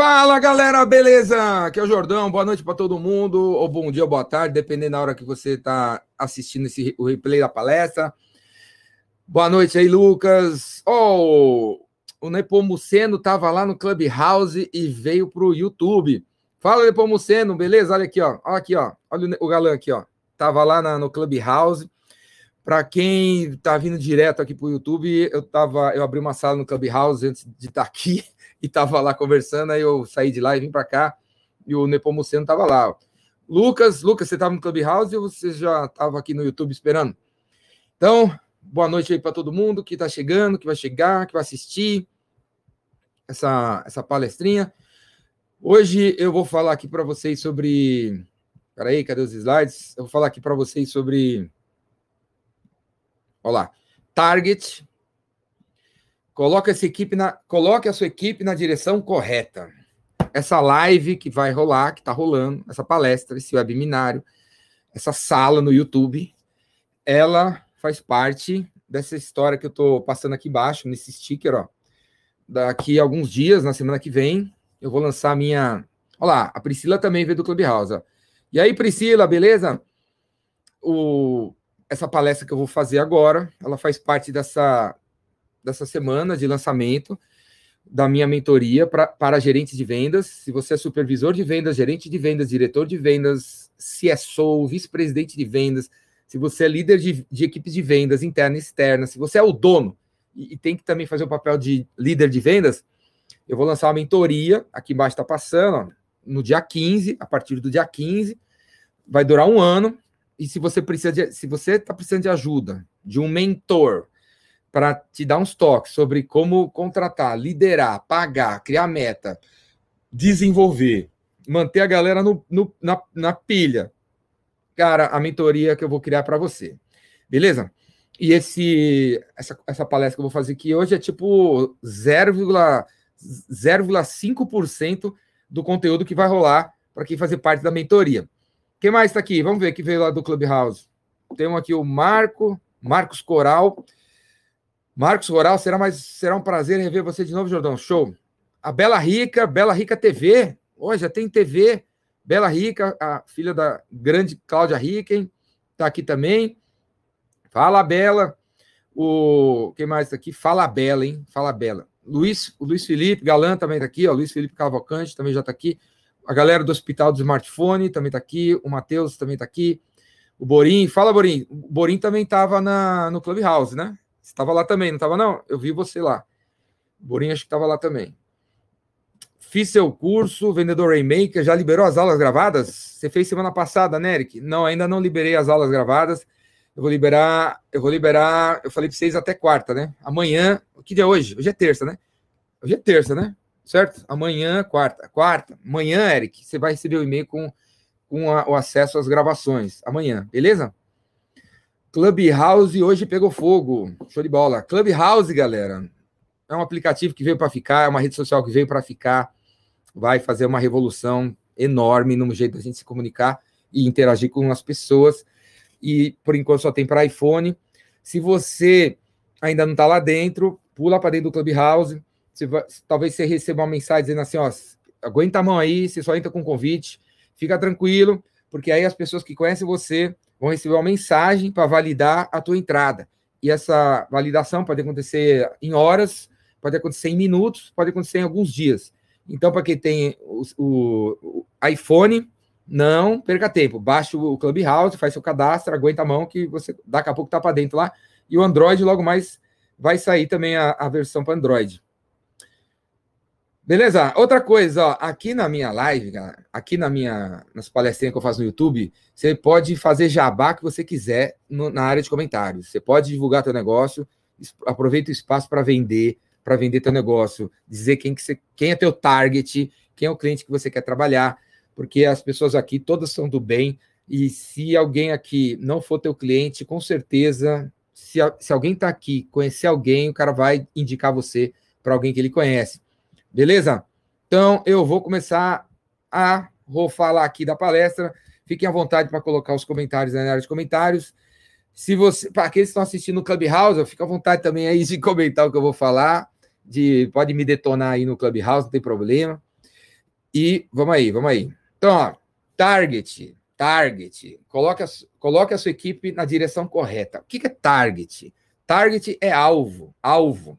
Fala galera, beleza? Aqui é o Jordão, boa noite para todo mundo, ou bom dia, boa tarde, dependendo da hora que você está assistindo esse, o replay da palestra. Boa noite aí, Lucas. Oh, o Nepomuceno estava lá no Clubhouse e veio para o YouTube. Fala, Nepomuceno, beleza? Olha aqui, ó. Olha aqui, ó. Olha o galã aqui, ó. Tava lá na, no Clubhouse. Para quem tá vindo direto aqui para o YouTube, eu tava, eu abri uma sala no Clubhouse antes de estar tá aqui e tava lá conversando, aí eu saí de lá e vim para cá, e o Nepomuceno tava lá. Lucas, Lucas, você estava no Clubhouse ou você já estava aqui no YouTube esperando? Então, boa noite aí para todo mundo que está chegando, que vai chegar, que vai assistir essa, essa palestrinha. Hoje eu vou falar aqui para vocês sobre. Peraí, cadê os slides? Eu vou falar aqui para vocês sobre. Olha lá. Target, Coloque essa equipe na, coloque a sua equipe na direção correta. Essa live que vai rolar, que está rolando, essa palestra, esse webinário, essa sala no YouTube, ela faz parte dessa história que eu estou passando aqui embaixo, nesse sticker, ó. Daqui a alguns dias, na semana que vem, eu vou lançar a minha. Olha lá, a Priscila também veio do Clubhouse. Ó. E aí, Priscila, beleza? O... Essa palestra que eu vou fazer agora, ela faz parte dessa dessa semana de lançamento da minha mentoria pra, para gerentes de vendas. Se você é supervisor de vendas, gerente de vendas, diretor de vendas, CSO, vice-presidente de vendas, se você é líder de, de equipes de vendas interna e externa, se você é o dono e, e, tem que também fazer o papel de líder de vendas, eu vou lançar uma mentoria, aqui embaixo está passando, ó, no dia 15, a partir do dia 15, vai durar um ano. E se você precisa de, se você está precisando de ajuda, de um mentor, para te dar uns toques sobre como contratar, liderar, pagar, criar meta, desenvolver, manter a galera no, no, na, na pilha. Cara, a mentoria que eu vou criar para você. Beleza? E esse, essa, essa palestra que eu vou fazer aqui hoje é tipo 0,5% do conteúdo que vai rolar para quem fazer parte da mentoria. Quem mais está aqui? Vamos ver que veio lá do Clubhouse. Temos aqui o Marco, Marcos Coral. Marcos Rural, será, mais, será um prazer rever você de novo, Jordão. Show. A Bela Rica, Bela Rica TV. Hoje já tem TV. Bela Rica, a filha da grande Cláudia Ricken, está aqui também. Fala, Bela. O quem mais está aqui? Fala Bela, hein? Fala Bela. Luiz, o Luiz Felipe Galan também está aqui, ó. Luiz Felipe Cavalcante também já está aqui. A galera do Hospital do Smartphone também está aqui. O Matheus também está aqui. O Borim, fala, Borim. O Borim também estava no Clubhouse, né? Estava lá também, não estava não? Eu vi você lá. Borinho acho que estava lá também. Fiz seu curso, vendedor Rainmaker, já liberou as aulas gravadas? Você fez semana passada, né, Eric? Não, ainda não liberei as aulas gravadas. Eu vou liberar, eu vou liberar, eu falei para vocês até quarta, né? Amanhã, que dia é hoje? Hoje é terça, né? Hoje é terça, né? Certo? Amanhã, quarta. Quarta. Amanhã, Eric, você vai receber o e-mail com, com a, o acesso às gravações. Amanhã, beleza? Clubhouse hoje pegou fogo. Show de bola. Clubhouse, galera, é um aplicativo que veio para ficar, é uma rede social que veio para ficar. Vai fazer uma revolução enorme no jeito da gente se comunicar e interagir com as pessoas. E por enquanto só tem para iPhone. Se você ainda não está lá dentro, pula para dentro do Clubhouse. Você vai, talvez você receba uma mensagem dizendo assim: ó, aguenta a mão aí, você só entra com convite. Fica tranquilo, porque aí as pessoas que conhecem você vão receber uma mensagem para validar a tua entrada. E essa validação pode acontecer em horas, pode acontecer em minutos, pode acontecer em alguns dias. Então, para quem tem o, o, o, iPhone, não perca tempo. Baixe o Clubhouse, faz seu cadastro, aguenta a mão que você daqui a pouco está para dentro lá. E o Android logo mais vai sair também a, a versão para Android. Beleza? Outra coisa, ó, aqui na minha live, aqui na minha, nas palestrinhas que eu faço no YouTube, você pode fazer jabá que você quiser no, na área de comentários. Você pode divulgar teu negócio, aproveita o espaço para vender, para vender teu negócio, dizer quem, que você, quem é teu target, quem é o cliente que você quer trabalhar, porque as pessoas aqui todas são do bem, e se alguém aqui não for teu cliente, com certeza, se, se alguém está aqui, conhecer alguém, o cara vai indicar você para alguém que ele conhece. Beleza? Então, eu vou começar a vou falar aqui da palestra. Fiquem à vontade para colocar os comentários na área de comentários. Se você, para aqueles que estão assistindo no Clubhouse, fica à vontade também aí de comentar o que eu vou falar. De, pode me detonar aí no Clubhouse, não tem problema. E vamos aí, vamos aí. Então, ó, target, target. Coloque a, coloque a sua equipe na direção correta. O que é target? Target é alvo, alvo.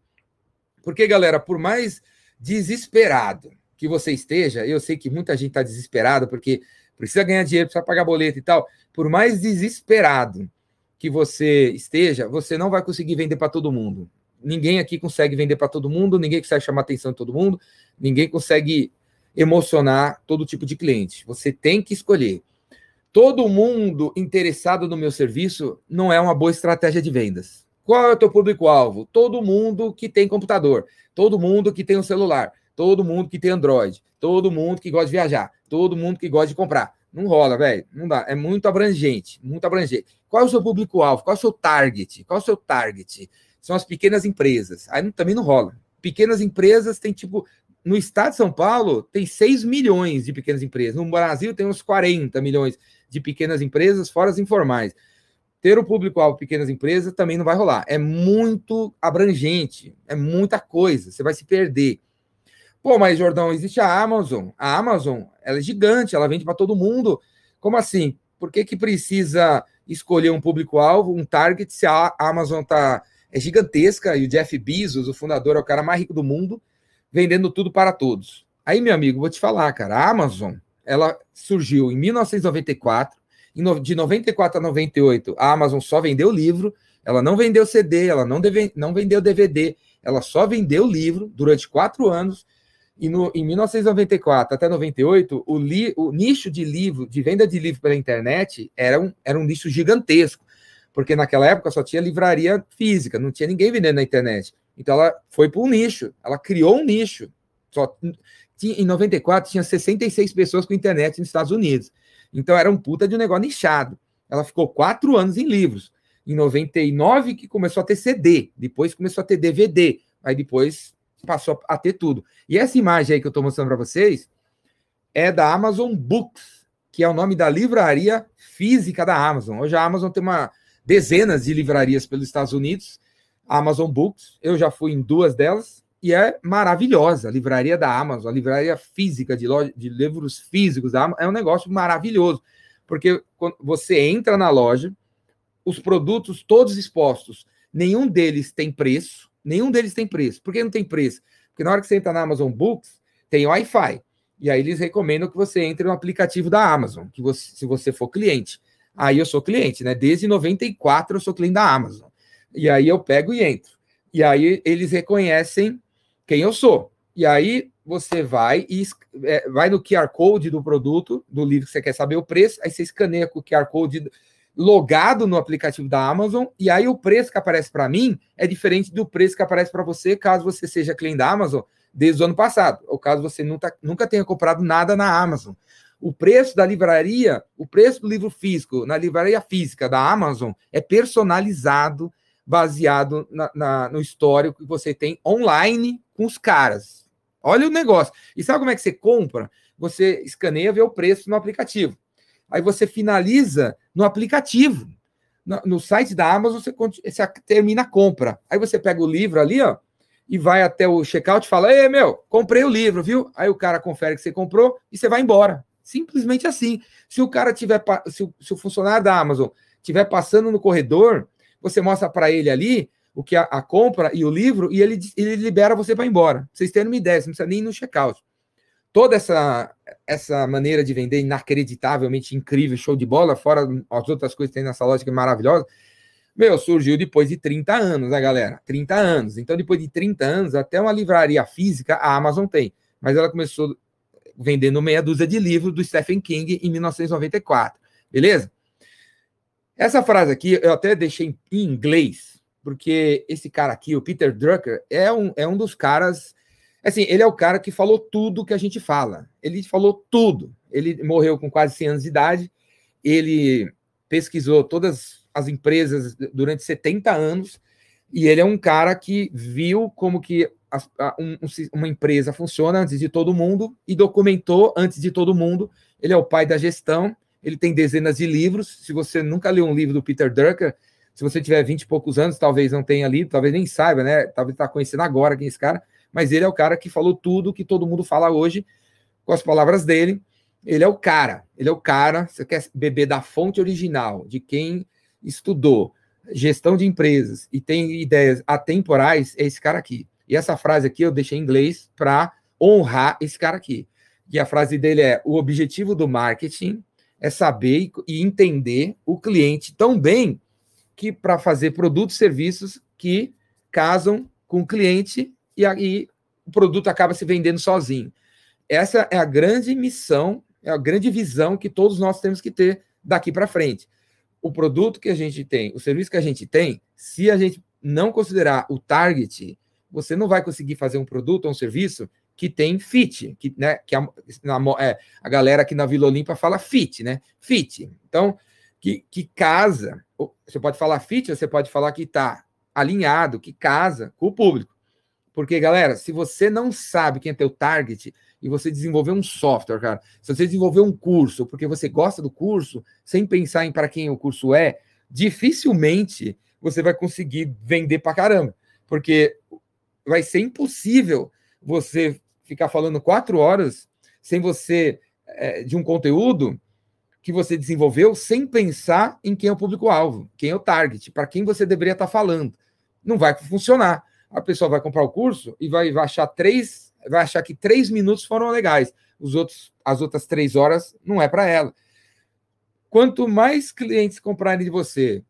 Porque, galera, por mais desesperado que você esteja, eu sei que muita gente está desesperada porque precisa ganhar dinheiro, precisa pagar boleto e tal. Por mais desesperado que você esteja, você não vai conseguir vender para todo mundo. Ninguém aqui consegue vender para todo mundo, ninguém consegue chamar a atenção de todo mundo, ninguém consegue emocionar todo tipo de cliente. Você tem que escolher. Todo mundo interessado no meu serviço não é uma boa estratégia de vendas. Qual é o teu público-alvo? Todo mundo que tem computador, todo mundo que tem um celular, todo mundo que tem Android, todo mundo que gosta de viajar, todo mundo que gosta de comprar. Não rola, velho. Não dá. É muito abrangente, muito abrangente. Qual é o seu público-alvo? Qual é o seu target? Qual é o seu target? São as pequenas empresas. Aí também não rola. Pequenas empresas tem tipo no estado de São Paulo, tem 6 milhões de pequenas empresas. No Brasil, tem uns 40 milhões de pequenas empresas, fora as informais. Ter o público-alvo pequenas empresas também não vai rolar. É muito abrangente, é muita coisa, você vai se perder. Pô, mas Jordão, existe a Amazon. A Amazon, ela é gigante, ela vende para todo mundo. Como assim? Por que, que precisa escolher um público-alvo, um target, se a Amazon tá, é gigantesca e o Jeff Bezos, o fundador, é o cara mais rico do mundo? vendendo tudo para todos. Aí, meu amigo, vou te falar, cara, a Amazon, ela surgiu em 1994, de 94 a 98, a Amazon só vendeu livro, ela não vendeu CD, ela não, deve, não vendeu DVD, ela só vendeu livro durante quatro anos. E no, em 1994 até 98, o, li, o nicho de livro, de venda de livro pela internet, era um, era um nicho gigantesco, porque naquela época só tinha livraria física, não tinha ninguém vendendo na internet. Então ela foi para um nicho, ela criou um nicho. Só tinha, em 94 tinha 66 pessoas com internet nos Estados Unidos. Então era um puta de um negócio nichado. Ela ficou quatro anos em livros. Em 99 que começou a ter CD, depois começou a ter DVD, aí depois passou a ter tudo. E essa imagem aí que eu estou mostrando para vocês é da Amazon Books, que é o nome da livraria física da Amazon. Hoje a Amazon tem uma dezenas de livrarias pelos Estados Unidos Amazon Books. Eu já fui em duas delas e é maravilhosa. A livraria da Amazon, a livraria física de, loja, de livros físicos da Amazon, é um negócio maravilhoso. Porque quando você entra na loja, os produtos todos expostos, nenhum deles tem preço, nenhum deles tem preço. Por que não tem preço? Porque na hora que você entra na Amazon Books, tem Wi-Fi. E aí eles recomendam que você entre no aplicativo da Amazon, que você, se você for cliente. Aí eu sou cliente, né? Desde 94 eu sou cliente da Amazon. E aí eu pego e entro. E aí eles reconhecem quem eu sou. E aí você vai e é, vai no QR Code do produto, do livro que você quer saber o preço, aí você escaneia com o QR Code logado no aplicativo da Amazon, e aí o preço que aparece para mim é diferente do preço que aparece para você, caso você seja cliente da Amazon desde o ano passado, ou caso você nunca, nunca tenha comprado nada na Amazon. O preço da livraria, o preço do livro físico na livraria física da Amazon é personalizado baseado na, na, no histórico que você tem online com os caras. Olha o negócio. E sabe como é que você compra? Você escaneia, vê o preço no aplicativo. Aí você finaliza no aplicativo. No, no site da Amazon, você, você, termina a compra. Aí você pega o livro ali, ó, e vai até o checkout e fala: Ei, meu, comprei o livro, viu? Aí o cara confere que você comprou e você vai embora. Simplesmente assim. Se o cara tiver, se o, se o funcionário da Amazon estiver passando no corredor você mostra para ele ali o que a, a, compra e o livro e ele, ele libera você para ir embora. Vocês terem uma ideia, você não precisa nem ir no checkout. Toda essa, essa maneira de vender inacreditavelmente incrível, show de bola, fora as outras coisas que tem nessa loja que é maravilhosa, meu, surgiu depois de 30 anos, né, galera? 30 anos. Então, depois de 30 anos, até uma livraria física a Amazon tem. Mas ela começou vendendo meia dúzia de livros do Stephen King em 1994. Beleza? Essa frase aqui eu até deixei em inglês, porque esse cara aqui, o Peter Drucker, é um, é um dos caras. Assim, ele é o cara que falou tudo que a gente fala. Ele falou tudo. Ele morreu com quase 100 anos de idade. Ele pesquisou todas as empresas durante 70 anos. E ele é um cara que viu como que a, a, um, uma empresa funciona antes de todo mundo e documentou antes de todo mundo. Ele é o pai da gestão ele tem dezenas de livros. Se você nunca leu um livro do Peter Drucker, se você tiver 20 e poucos anos, talvez não tenha lido, talvez nem saiba, né? Talvez está conhecendo agora quem é esse cara, mas ele é o cara que falou tudo que todo mundo fala hoje, com as palavras dele, ele é o cara, ele é o cara, você quer beber da fonte original, de quem estudou gestão de empresas e tem ideias atemporais, é esse cara aqui. E essa frase aqui eu deixei em inglês para honrar esse cara aqui. E a frase dele é: o objetivo do marketing é saber e entender o cliente tão bem que para fazer produtos e serviços que casam com o cliente e aí o produto acaba se vendendo sozinho. Essa é a grande missão, é a grande visão que todos nós temos que ter daqui para frente. O produto que a gente tem, o serviço que a gente tem, se a gente não considerar o target, você não vai conseguir fazer um produto ou um serviço que tem fit, que, né, que a, na, é, a galera aqui na Vila Olímpia fala fit, né? Fit. Então, que, que casa, você pode falar fit, você pode falar que está alinhado, que casa com o público. Porque, galera, se você não sabe quem é teu target e você desenvolver um software, cara, se você desenvolver um curso porque você gosta do curso, sem pensar em para quem o curso é, dificilmente você vai conseguir vender para caramba. Porque vai ser impossível você ficar falando quatro horas sem você, é, de um conteúdo que você desenvolveu, sem pensar em quem é o público-alvo, quem é o target, para quem você deveria estar tá falando. Não vai funcionar. A pessoa vai comprar o curso e vai, vai achar três, vai achar que três minutos foram legais. Os outros, as outras três horas não é para ela. Quanto mais clientes comprarem de você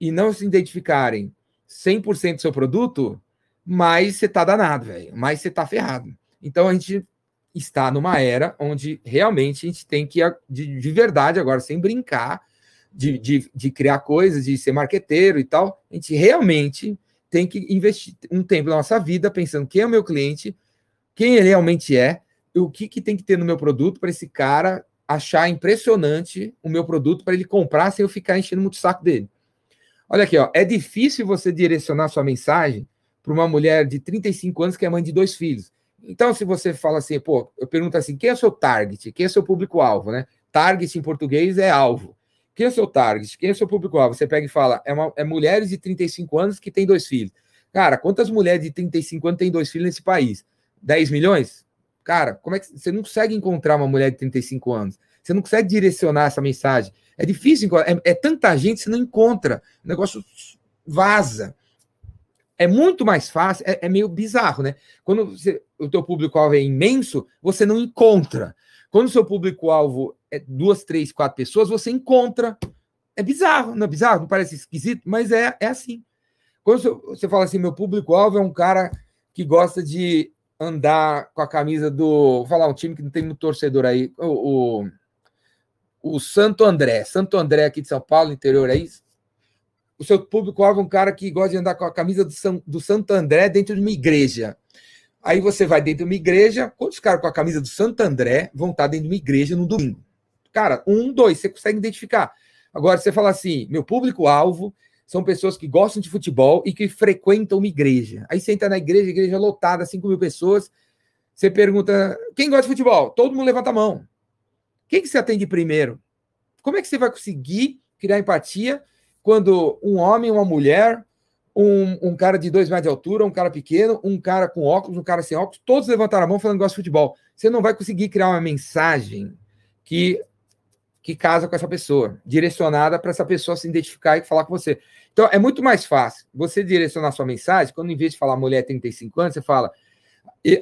e não se identificarem 100% do seu produto, mais você tá danado, velho. Mais você tá ferrado. Então a gente está numa era onde realmente a gente tem que, de, de verdade, agora, sem brincar, de, de, de, criar coisas, de ser marqueteiro e tal, a gente realmente tem que investir um tempo da nossa vida pensando quem é o meu cliente, quem ele realmente é, o que, que tem que ter no meu produto para esse cara achar impressionante o meu produto para ele comprar sem eu ficar enchendo muito o saco dele. Olha aqui, ó, é difícil você direcionar sua mensagem para uma mulher de 35 anos que é mãe de dois filhos. Então, se você fala assim, pô, eu pergunto assim, quem é o seu target? Quem é o seu público-alvo, né? Target em português é alvo. Quem é o seu target? Quem é o seu público-alvo? Você pega e fala, é, uma, é mulheres de 35 anos que têm dois filhos. Cara, quantas mulheres de 35 anos têm dois filhos nesse país? 10 milhões? Cara, como é que você não consegue encontrar uma mulher de 35 anos? Você não consegue direcionar essa mensagem. É difícil, é, é tanta gente, você não encontra. O negócio vaza é muito mais fácil, é, é meio bizarro, né? Quando você, o teu público-alvo é imenso, você não encontra. Quando o seu público-alvo é duas, três, quatro pessoas, você encontra. É bizarro, não é bizarro? Não parece esquisito, mas é, é assim. Quando você fala assim, meu público-alvo é um cara que gosta de andar com a camisa do. Vou falar um time que não tem muito torcedor aí. O, o, o Santo André. Santo André aqui de São Paulo, interior aí o seu público-alvo é um cara que gosta de andar com a camisa do, São, do Santo André dentro de uma igreja. Aí você vai dentro de uma igreja, quantos caras com a camisa do Santo André vão estar dentro de uma igreja no domingo? Cara, um, dois, você consegue identificar. Agora, você fala assim: meu público-alvo são pessoas que gostam de futebol e que frequentam uma igreja. Aí você entra na igreja, igreja lotada, 5 mil pessoas. Você pergunta: quem gosta de futebol? Todo mundo levanta a mão. Quem que você atende primeiro? Como é que você vai conseguir criar empatia quando um homem, uma mulher, um, um, cara de dois metros de altura, um cara pequeno, um cara com óculos, um cara sem óculos, todos levantaram a mão falando que gosta de futebol. Você não vai conseguir criar uma mensagem que, que casa com essa pessoa, direcionada para essa pessoa se identificar e falar com você. Então, é muito mais fácil você direcionar sua mensagem, quando em vez de falar mulher 35 anos, você fala.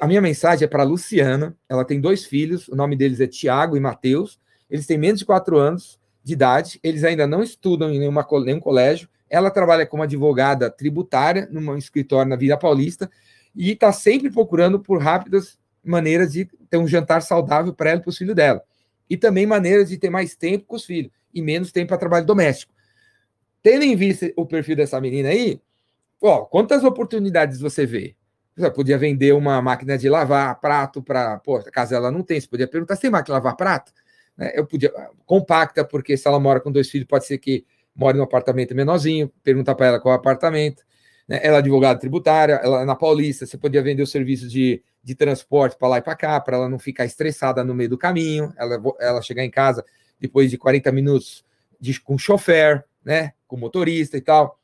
A minha mensagem é para Luciana, ela tem dois filhos, o nome deles é Tiago e Mateus, eles têm menos de quatro anos, de idade, eles ainda não estudam em nenhuma, nenhum colégio. Ela trabalha como advogada tributária num escritório na Vila Paulista e está sempre procurando por rápidas maneiras de ter um jantar saudável para ela e para os filhos dela. E também maneiras de ter mais tempo com os filhos e menos tempo para trabalho doméstico. Tendo em vista o perfil dessa menina aí, ó, quantas oportunidades você vê? Você podia vender uma máquina de lavar prato para. Pô, caso ela não tem, você podia perguntar: se tem máquina de lavar prato? Né? Eu podia, compacta, porque se ela mora com dois filhos, pode ser que mora num apartamento menorzinho, perguntar para ela qual é o apartamento. Né? Ela é advogada tributária, ela é na Paulista, você podia vender os serviços de, de transporte para lá e para cá, para ela não ficar estressada no meio do caminho, ela, ela chegar em casa depois de 40 minutos de, com chofer, né? com motorista e tal.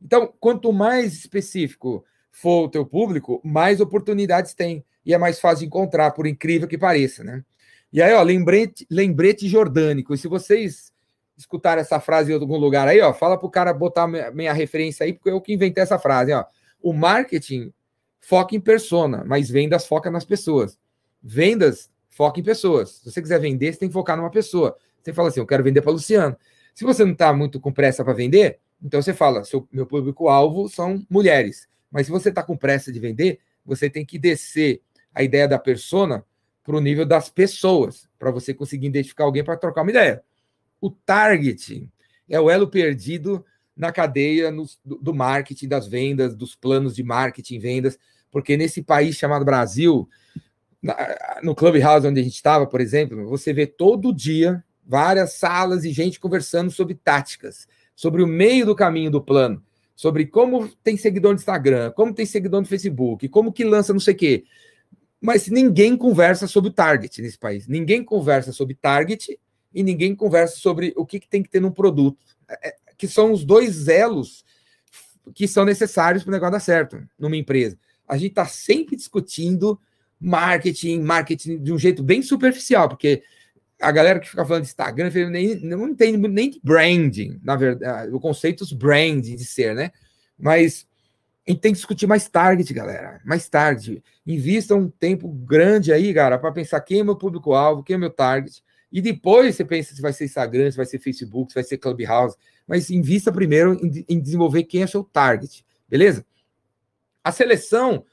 Então, quanto mais específico for o teu público, mais oportunidades tem. e é mais fácil encontrar, por incrível que pareça, né? E aí, ó, lembrete, lembrete jordânico. E se vocês escutarem essa frase em algum lugar aí, ó, fala pro cara botar minha, minha referência aí, porque eu que inventei essa frase, ó. O marketing foca em persona, mas vendas foca nas pessoas. Vendas foca em pessoas. Se você quiser vender, você tem que focar numa pessoa. Você fala assim, eu quero vender para Luciano. Se você não está muito com pressa para vender, então você fala, seu, meu público-alvo são mulheres. Mas se você está com pressa de vender, você tem que descer a ideia da persona para o nível das pessoas, para você conseguir identificar alguém para trocar uma ideia. O target é o elo perdido na cadeia do, do marketing, das vendas, dos planos de marketing, vendas, porque nesse país chamado Brasil, no Clubhouse onde a gente estava, por exemplo, você vê todo dia várias salas e gente conversando sobre táticas, sobre o meio do caminho do plano, sobre como tem seguidor no Instagram, como tem seguidor no Facebook, como que lança não sei o quê. Mas ninguém conversa sobre o target nesse país. Ninguém conversa sobre target e ninguém conversa sobre o que, que tem que ter num produto. É, é que são os dois elos que são necessários para o negócio dar certo numa empresa. A gente está sempre discutindo marketing, marketing de um jeito bem superficial, porque a galera que fica falando de Instagram nem, não entende nem de branding, na verdade, o conceito de branding de ser, né? Mas a gente tem que discutir mais target, galera. Mais tarde. Invista um tempo grande aí, cara, para pensar quem é meu público-alvo, quem é meu target. E depois você pensa se vai ser Instagram, se vai ser Facebook, se vai ser Clubhouse. Mas invista primeiro em, em desenvolver quem é seu target, beleza? A seleção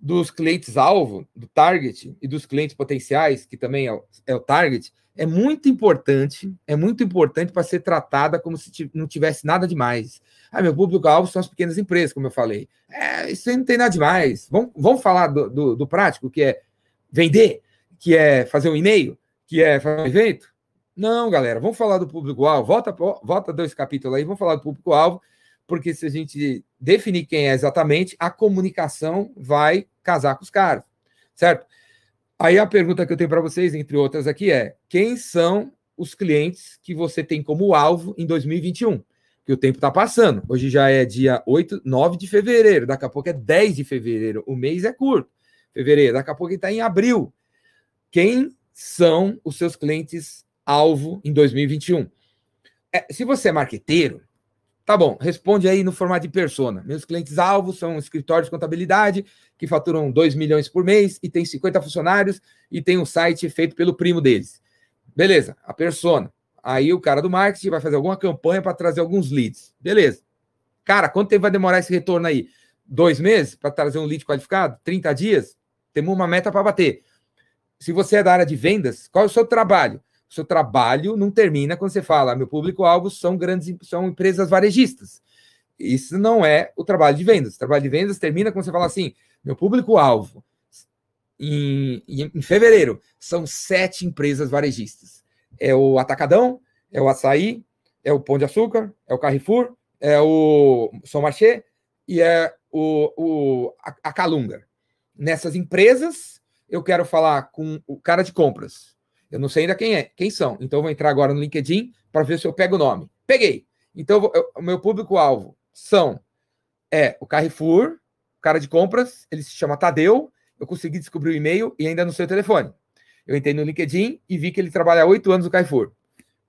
dos clientes-alvo, do target, e dos clientes potenciais, que também é o, é o target, é muito importante, é muito importante para ser tratada como se não tivesse nada demais. Ah, meu público-alvo são as pequenas empresas, como eu falei. É, isso aí não tem nada demais. Vamos, vamos falar do, do, do prático, que é vender, que é fazer um e-mail, que é fazer um evento? Não, galera, vamos falar do público-alvo. Volta, volta dois capítulos aí, vamos falar do público-alvo, porque se a gente definir quem é exatamente, a comunicação vai casar com os caras, certo? Aí a pergunta que eu tenho para vocês, entre outras aqui, é: quem são os clientes que você tem como alvo em 2021? Que o tempo está passando. Hoje já é dia 8, 9 de fevereiro, daqui a pouco é 10 de fevereiro. O mês é curto. Fevereiro, daqui a pouco está em abril. Quem são os seus clientes alvo em 2021? É, se você é marqueteiro, Tá bom, responde aí no formato de persona. Meus clientes-alvo são escritórios de contabilidade que faturam 2 milhões por mês e tem 50 funcionários e tem um site feito pelo primo deles. Beleza, a persona. Aí o cara do marketing vai fazer alguma campanha para trazer alguns leads. Beleza. Cara, quanto tempo vai demorar esse retorno aí? Dois meses para trazer um lead qualificado? 30 dias? Temos uma meta para bater. Se você é da área de vendas, qual é o seu trabalho? seu trabalho não termina quando você fala, meu público-alvo são grandes, são empresas varejistas. Isso não é o trabalho de vendas. O trabalho de vendas termina quando você fala assim, meu público-alvo em, em, fevereiro são sete empresas varejistas. É o Atacadão, é o Açaí, é o Pão de Açúcar, é o Carrefour, é o São e é o, o a, a Calunga. Nessas empresas, eu quero falar com o cara de compras, eu não sei ainda quem é, quem são. Então eu vou entrar agora no LinkedIn para ver se eu pego o nome. Peguei. Então eu, o meu público-alvo são é o Carrefour, o cara de compras, ele se chama Tadeu. Eu consegui descobrir o e-mail e ainda não sei o telefone. Eu entrei no LinkedIn e vi que ele trabalha há oito anos no Carrefour.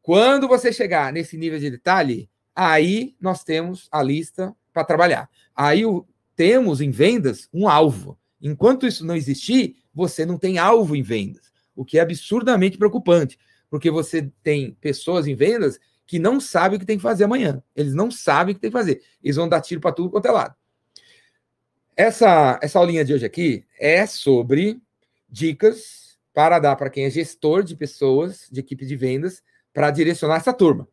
Quando você chegar nesse nível de detalhe, aí nós temos a lista para trabalhar. Aí o, temos em vendas um alvo. Enquanto isso não existir, você não tem alvo em vendas o que é absurdamente preocupante, porque você tem pessoas em vendas que não sabem o que tem que fazer amanhã. Eles não sabem o que tem que fazer. Eles vão dar tiro para tudo quanto é lado. Essa, essa aulinha de hoje aqui é sobre dicas para dar para quem é gestor de pessoas, de equipe de vendas, para direcionar essa turma.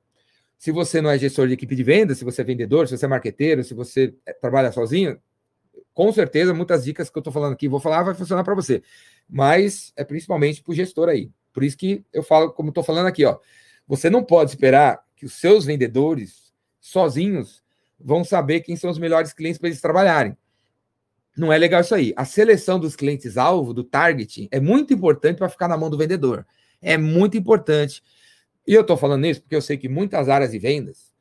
Se você não é gestor de equipe de vendas, se você é vendedor, se você é marqueteiro, se você é, trabalha sozinho, com certeza muitas dicas que eu estou falando aqui, vou falar, vai funcionar para você mas é principalmente para o gestor aí. Por isso que eu falo, como estou falando aqui, ó, você não pode esperar que os seus vendedores sozinhos vão saber quem são os melhores clientes para eles trabalharem. Não é legal isso aí. A seleção dos clientes alvo, do target, é muito importante para ficar na mão do vendedor. É muito importante. E eu estou falando isso porque eu sei que muitas áreas de vendas,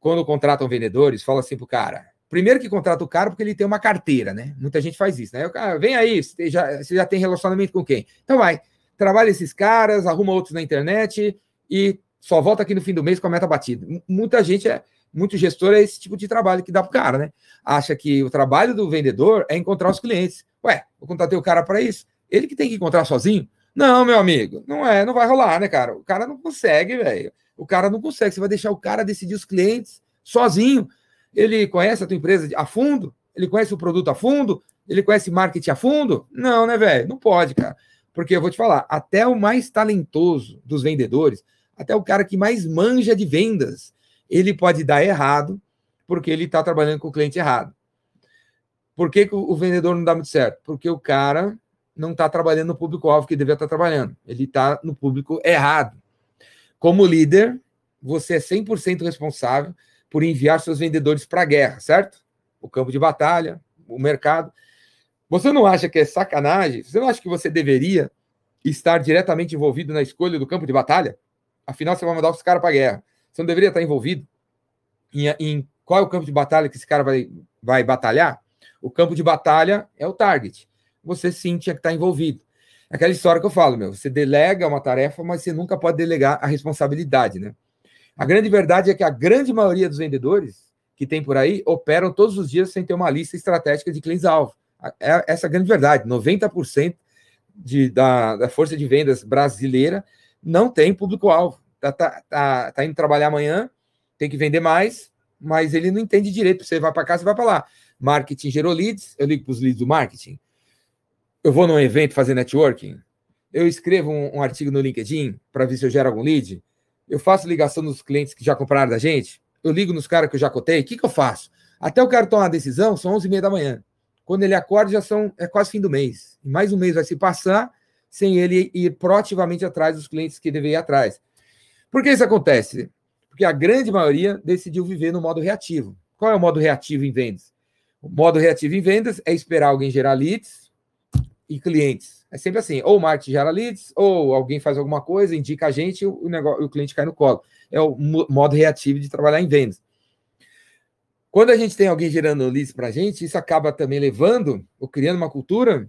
quando contratam vendedores, falam assim para o cara: Primeiro que contrata o cara porque ele tem uma carteira, né? Muita gente faz isso, né? O cara, vem aí, você já, você já tem relacionamento com quem? Então vai, trabalha esses caras, arruma outros na internet e só volta aqui no fim do mês com a meta batida. Muita gente é, muito gestor é esse tipo de trabalho que dá pro cara, né? Acha que o trabalho do vendedor é encontrar os clientes. Ué, eu contratei o cara para isso. Ele que tem que encontrar sozinho? Não, meu amigo, não é, não vai rolar, né, cara? O cara não consegue, velho. O cara não consegue. Você vai deixar o cara decidir os clientes sozinho. Ele conhece a tua empresa a fundo? Ele conhece o produto a fundo? Ele conhece marketing a fundo? Não, né, velho? Não pode, cara. Porque eu vou te falar, até o mais talentoso dos vendedores, até o cara que mais manja de vendas, ele pode dar errado porque ele está trabalhando com o cliente errado. Por que, que o vendedor não dá muito certo? Porque o cara não está trabalhando no público-alvo que deveria estar tá trabalhando. Ele está no público errado. Como líder, você é 100% responsável por enviar seus vendedores para a guerra, certo? O campo de batalha, o mercado. Você não acha que é sacanagem? Você não acha que você deveria estar diretamente envolvido na escolha do campo de batalha? Afinal, você vai mandar os caras para a guerra. Você não deveria estar envolvido em, em, qual é o campo de batalha que esse cara vai, vai batalhar? O campo de batalha é o target. Você sim tinha que estar envolvido. Aquela história que eu falo, meu, você delega uma tarefa, mas você nunca pode delegar a responsabilidade, né? A grande verdade é que a grande maioria dos vendedores que tem por aí operam todos os dias sem ter uma lista estratégica de clientes-alvo. É essa a grande verdade. 90% de, da, da força de vendas brasileira não tem público-alvo. Tá, tá, tá, tá, indo trabalhar amanhã, tem que vender mais, mas ele não entende direito. Você vai para cá, você vai para lá. Marketing gerou leads, eu ligo para os leads do marketing. Eu vou num evento fazer networking. Eu escrevo um, um artigo no LinkedIn para ver se eu gero algum lead. Eu faço ligação nos clientes que já compraram da gente. Eu ligo nos caras que eu já cotei. O que, que eu faço? Até eu quero tomar uma decisão, são 11h30 da manhã. Quando ele acorda, já são é quase fim do mês. E mais um mês vai se passar sem ele ir proativamente atrás dos clientes que deveria ir atrás. Por que isso acontece? Porque a grande maioria decidiu viver no modo reativo. Qual é o modo reativo em vendas? O modo reativo em vendas é esperar alguém gerar leads e clientes. É sempre assim: ou o marketing gera leads, ou alguém faz alguma coisa, indica a gente o, negócio, o cliente cai no colo. É o modo reativo de trabalhar em vendas. Quando a gente tem alguém gerando leads para a gente, isso acaba também levando ou criando uma cultura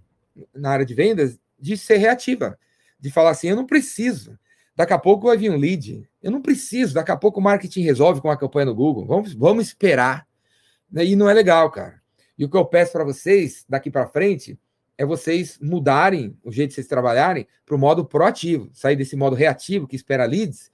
na área de vendas de ser reativa, de falar assim: eu não preciso. Daqui a pouco vai vir um lead. Eu não preciso. Daqui a pouco o marketing resolve com a campanha no Google. Vamos, vamos esperar. E não é legal, cara. E o que eu peço para vocês daqui para frente é vocês mudarem o jeito de vocês trabalharem para o modo proativo, sair desse modo reativo que espera leads.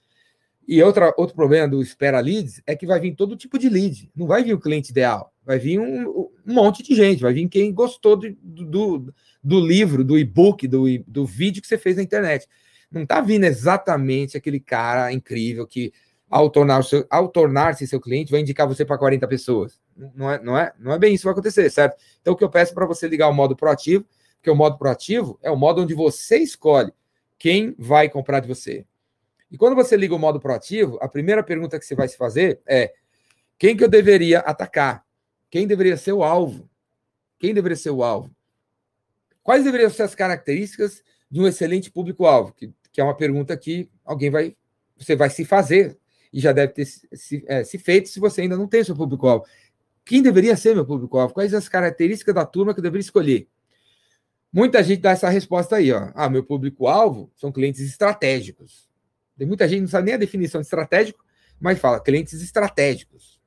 E outra, outro problema do espera leads é que vai vir todo tipo de lead. Não vai vir o cliente ideal, vai vir um, um monte de gente, vai vir quem gostou do, do, do livro, do e-book, do, do vídeo que você fez na internet. Não está vindo exatamente aquele cara incrível que, ao tornar-se tornar seu cliente, vai indicar você para 40 pessoas. Não é, não, é, não é bem isso que vai acontecer, certo? Então, o que eu peço para você ligar o modo proativo, porque o modo proativo é o modo onde você escolhe quem vai comprar de você. E quando você liga o modo proativo, a primeira pergunta que você vai se fazer é: quem que eu deveria atacar? Quem deveria ser o alvo? Quem deveria ser o alvo? Quais deveriam ser as características de um excelente público-alvo? Que, que, é uma pergunta que alguém vai, você vai se fazer e já deve ter se, é, se feito se você ainda não tem seu público-alvo. Quem deveria ser meu público-alvo? Quais as características da turma que eu deveria escolher? Muita gente dá essa resposta aí, ó. Ah, meu público-alvo são clientes estratégicos. Tem muita gente não sabe nem a definição de estratégico, mas fala clientes estratégicos.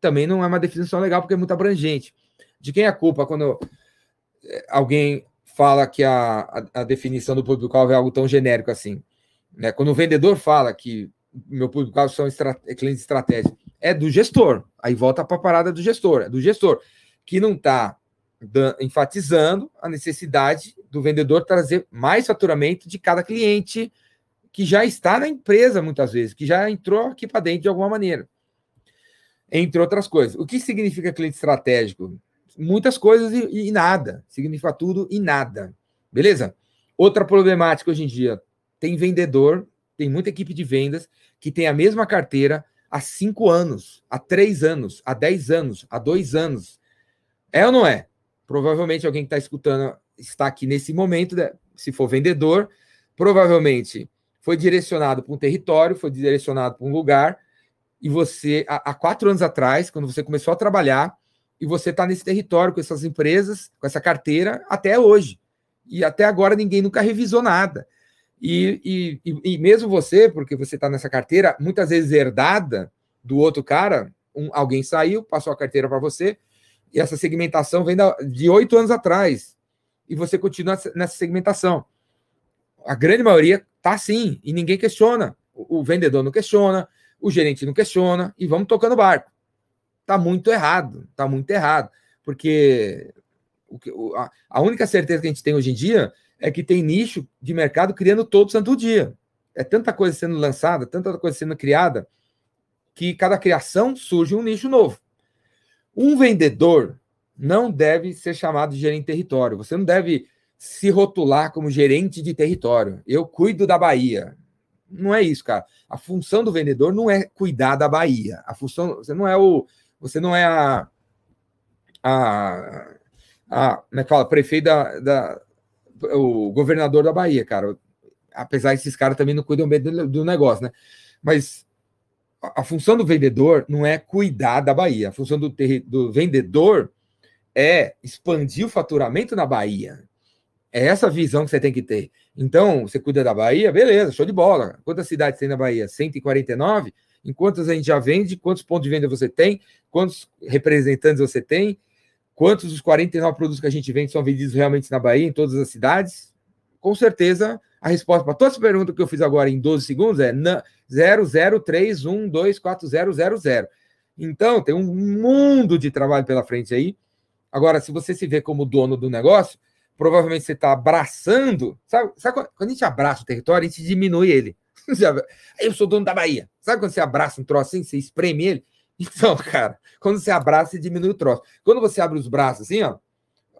Também não é uma definição legal porque é muito abrangente. De quem é a culpa quando é, alguém fala que a, a, a definição do público-alvo é algo tão genérico assim? Né? Quando o vendedor fala que meu público-alvo são clientes estratégicos, é do gestor. Aí volta para a parada do gestor, é do gestor, que não está enfatizando a necessidade do vendedor trazer mais faturamento de cada cliente que já está na empresa, muitas vezes, que já entrou aqui para dentro de alguma maneira. Entre outras coisas. O que significa cliente estratégico? Muitas coisas e, e nada. Significa tudo e nada. Beleza? Outra problemática hoje em dia: tem vendedor, tem muita equipe de vendas que tem a mesma carteira há cinco anos, há três anos, há dez anos, há dois anos. É ou não é? Provavelmente alguém que está escutando está aqui nesse momento, né? se for vendedor, provavelmente foi direcionado para um território, foi direcionado para um lugar, e você, há, há quatro anos atrás, quando você começou a trabalhar, e você está nesse território com essas empresas, com essa carteira, até hoje. E até agora ninguém nunca revisou nada. E, e, e mesmo você, porque você está nessa carteira, muitas vezes herdada do outro cara, um, alguém saiu, passou a carteira para você, e essa segmentação vem de oito anos atrás. E você continua nessa segmentação. A grande maioria tá assim, e ninguém questiona. O, o vendedor não questiona, o gerente não questiona, e vamos tocando barco. Tá muito errado, tá muito errado. Porque o, a única certeza que a gente tem hoje em dia é que tem nicho de mercado criando todo santo dia. É tanta coisa sendo lançada, tanta coisa sendo criada, que cada criação surge um nicho novo. Um vendedor não deve ser chamado de gerente de território. Você não deve se rotular como gerente de território. Eu cuido da Bahia. Não é isso, cara. A função do vendedor não é cuidar da Bahia. A função, você não é o, você não é a, a, a como é que fala, prefeito da, da o governador da Bahia, cara. Apesar esses caras também não cuidam bem do, do negócio, né? Mas a, função do vendedor não é cuidar da Bahia. A função do, do vendedor é expandir o faturamento na Bahia. É essa visão que você tem que ter. Então, você cuida da Bahia, beleza, show de bola. Quantas cidades tem na Bahia? 149? Em quantas a gente já vende? Quantos pontos de venda você tem? Quantos representantes você tem? Quantos dos 49 produtos que a gente vende são vendidos realmente na Bahia, em todas as cidades? Com certeza, a resposta para todas as perguntas que eu fiz agora em 12 segundos é 003124000. Então, tem um mundo de trabalho pela frente aí. Agora, se você se vê como dono do negócio, provavelmente você está abraçando. Sabe, sabe, quando a gente abraça o território, a gente diminui ele. Eu sou dono da Bahia. Sabe quando você abraça um troço assim, você espreme ele? Então, cara, quando você abraça, você diminui o troço. Quando você abre os braços assim, ó,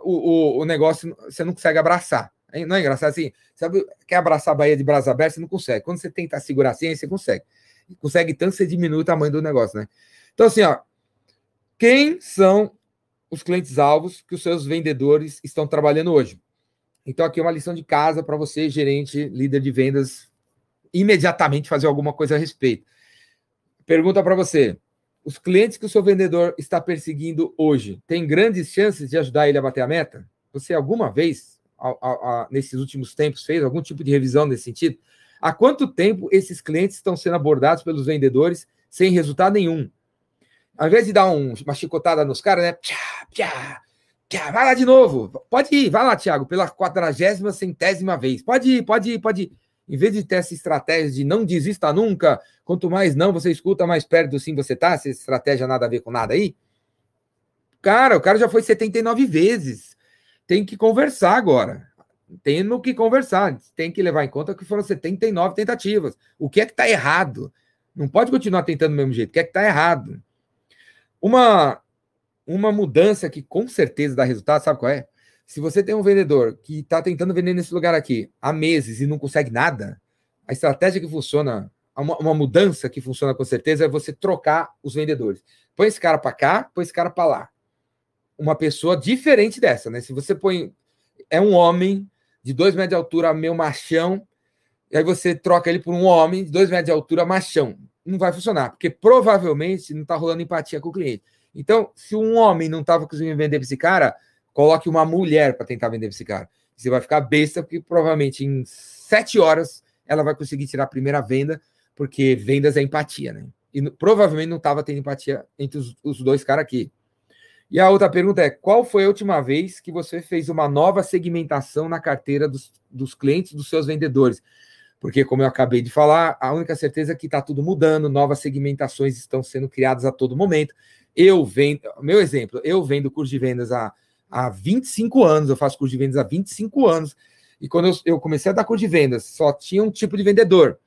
o, o, o negócio você não consegue abraçar. Não é engraçado assim? Sabe, quer abraçar a Bahia de braços abertos, você não consegue. Quando você tenta segurar assim, aí você consegue. Consegue tanto, você diminui o tamanho do negócio, né? Então, assim, ó, quem são os clientes alvos que os seus vendedores estão trabalhando hoje? Então, aqui é uma lição de casa para você, gerente, líder de vendas, imediatamente fazer alguma coisa a respeito. Pergunta para você: os clientes que o seu vendedor está perseguindo hoje têm grandes chances de ajudar ele a bater a meta? Você alguma vez, a, a, nesses últimos tempos, fez algum tipo de revisão nesse sentido? Há quanto tempo esses clientes estão sendo abordados pelos vendedores sem resultado nenhum? Ao invés de dar um, uma chicotada nos caras, né? Pia, pia, pia, vai lá de novo. Pode ir, vai lá, Thiago, pela quadragésima centésima vez. Pode ir, pode ir, pode ir em vez de ter essa estratégia de não desista nunca, quanto mais não você escuta, mais perto do sim você tá, essa estratégia nada a ver com nada aí. Cara, o cara já foi 79 vezes. Tem que conversar agora. Tem no que conversar. Tem que levar em conta que foram 79 tentativas. O que é que tá errado? Não pode continuar tentando do mesmo jeito. O que é que tá errado? Uma, uma mudança que com certeza dá resultado, sabe qual é? Se você tem um vendedor que está tentando vender nesse lugar aqui há meses e não consegue nada, a estratégia que funciona, uma, uma mudança que funciona com certeza é você trocar os vendedores. Põe esse cara para cá, põe esse cara para lá. Uma pessoa diferente dessa, né? Se você põe. É um homem de dois metros de altura, meio machão, e aí você troca ele por um homem de dois metros de altura, machão. Não vai funcionar, porque provavelmente não está rolando empatia com o cliente. Então, se um homem não estava conseguindo vender esse cara, Coloque uma mulher para tentar vender esse cara. Você vai ficar besta, porque provavelmente em sete horas ela vai conseguir tirar a primeira venda, porque vendas é empatia, né? E provavelmente não estava tendo empatia entre os, os dois caras aqui. E a outra pergunta é: qual foi a última vez que você fez uma nova segmentação na carteira dos, dos clientes, dos seus vendedores? Porque, como eu acabei de falar, a única certeza é que está tudo mudando, novas segmentações estão sendo criadas a todo momento. Eu vendo, meu exemplo, eu vendo curso de vendas há há 25 anos, eu faço curso de vendas há 25 anos. E quando eu, eu comecei a dar curso de vendas, só tinha um tipo de vendedor.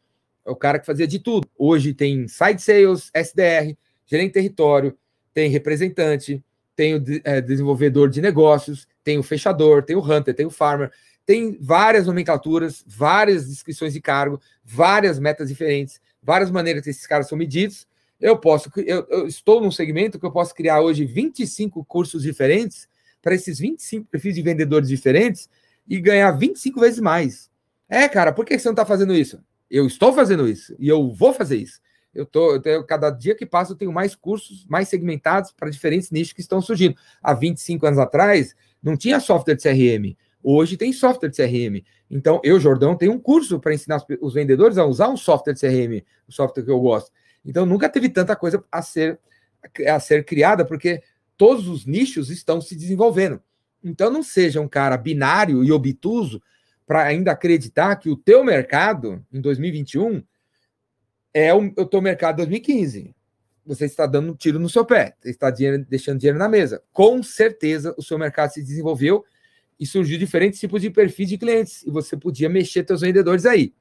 É o cara que fazia de tudo. Hoje tem side sales, SDR, gerente de território, tem representante, tem o é, desenvolvedor de negócios, tem o fechador, tem o hunter, tem o farmer, tem várias nomenclaturas, várias descrições de cargo, várias metas diferentes, várias maneiras que esses caras são medidos. Eu posso, eu, eu estou num segmento que eu posso criar hoje 25 cursos diferentes para esses 25 perfis de vendedores diferentes e ganhar 25 vezes mais. É, cara, por que você não está fazendo isso? Eu estou fazendo isso e eu vou fazer isso. Eu tô, eu tenho, cada dia que passa, eu tenho mais cursos, mais segmentados para diferentes nichos que estão surgindo. Há 25 anos atrás, não tinha software de CRM. Hoje tem software de CRM. Então, eu, Jordão, tenho um curso para ensinar os vendedores a usar um software de CRM, o software que eu gosto. Então, nunca teve tanta coisa a ser, a ser criada, porque todos os nichos estão se desenvolvendo. Então, não seja um cara binário e obtuso para ainda acreditar que o teu mercado, em 2021, é o, o teu mercado 2015. Você está dando um tiro no seu pé, está dinheiro, deixando dinheiro na mesa. Com certeza, o seu mercado se desenvolveu e surgiu diferentes tipos de perfis de clientes, e você podia mexer seus vendedores aí.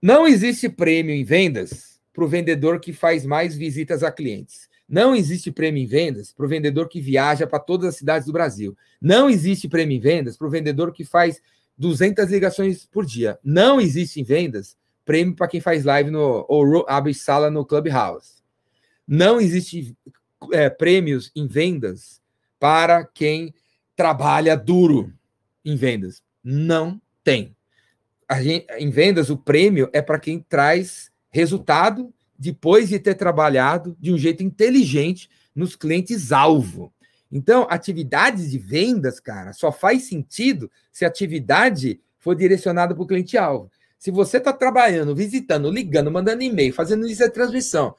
Não existe prêmio em vendas para o vendedor que faz mais visitas a clientes. Não existe prêmio em vendas para o vendedor que viaja para todas as cidades do Brasil. Não existe prêmio em vendas para o vendedor que faz 200 ligações por dia. Não existe em vendas prêmio para quem faz live no, ou abre sala no Clubhouse. Não existe é, prêmios em vendas para quem trabalha duro em vendas. Não tem. Gente, em vendas, o prêmio é para quem traz resultado depois de ter trabalhado de um jeito inteligente nos clientes-alvo. Então, atividades de vendas, cara, só faz sentido se a atividade for direcionada para o cliente-alvo. Se você está trabalhando, visitando, ligando, mandando e-mail, fazendo lista de transmissão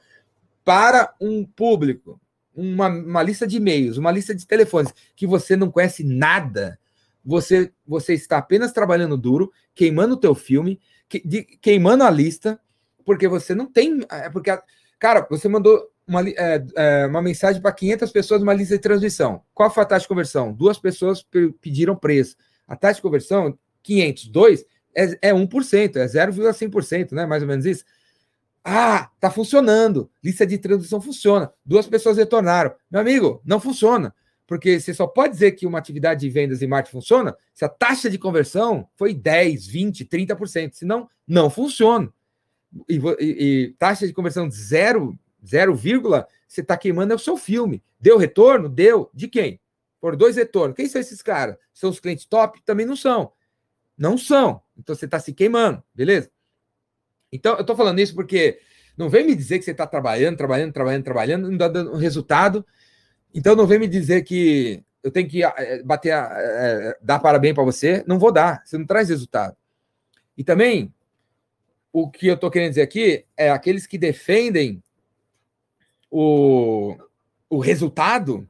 para um público, uma, uma lista de e-mails, uma lista de telefones que você não conhece nada, você, você está apenas trabalhando duro, queimando o teu filme, que, de, queimando a lista, porque você não tem. É porque, cara, você mandou uma, é, é, uma mensagem para 500 pessoas numa lista de transmissão. Qual foi a taxa de conversão? Duas pessoas pediram preço. A taxa de conversão, 500, dois, é, é 1%, é 0,5%, né? Mais ou menos isso. Ah, tá funcionando. Lista de transmissão funciona. Duas pessoas retornaram. Meu amigo, não funciona. Porque você só pode dizer que uma atividade de vendas em marketing funciona se a taxa de conversão foi 10, 20, 30%. Senão, não funciona. E, e, e taxa de conversão de 0, 0, você está queimando é o seu filme. Deu retorno? Deu. De quem? Por dois retornos. Quem são esses caras? São os clientes top? Também não são. Não são. Então você está se queimando, beleza? Então eu estou falando isso porque não vem me dizer que você está trabalhando, trabalhando, trabalhando, trabalhando, não está dando resultado. Então não vem me dizer que eu tenho que é, bater, é, dar parabéns para você. Não vou dar, você não traz resultado. E também, o que eu estou querendo dizer aqui é aqueles que defendem o, o resultado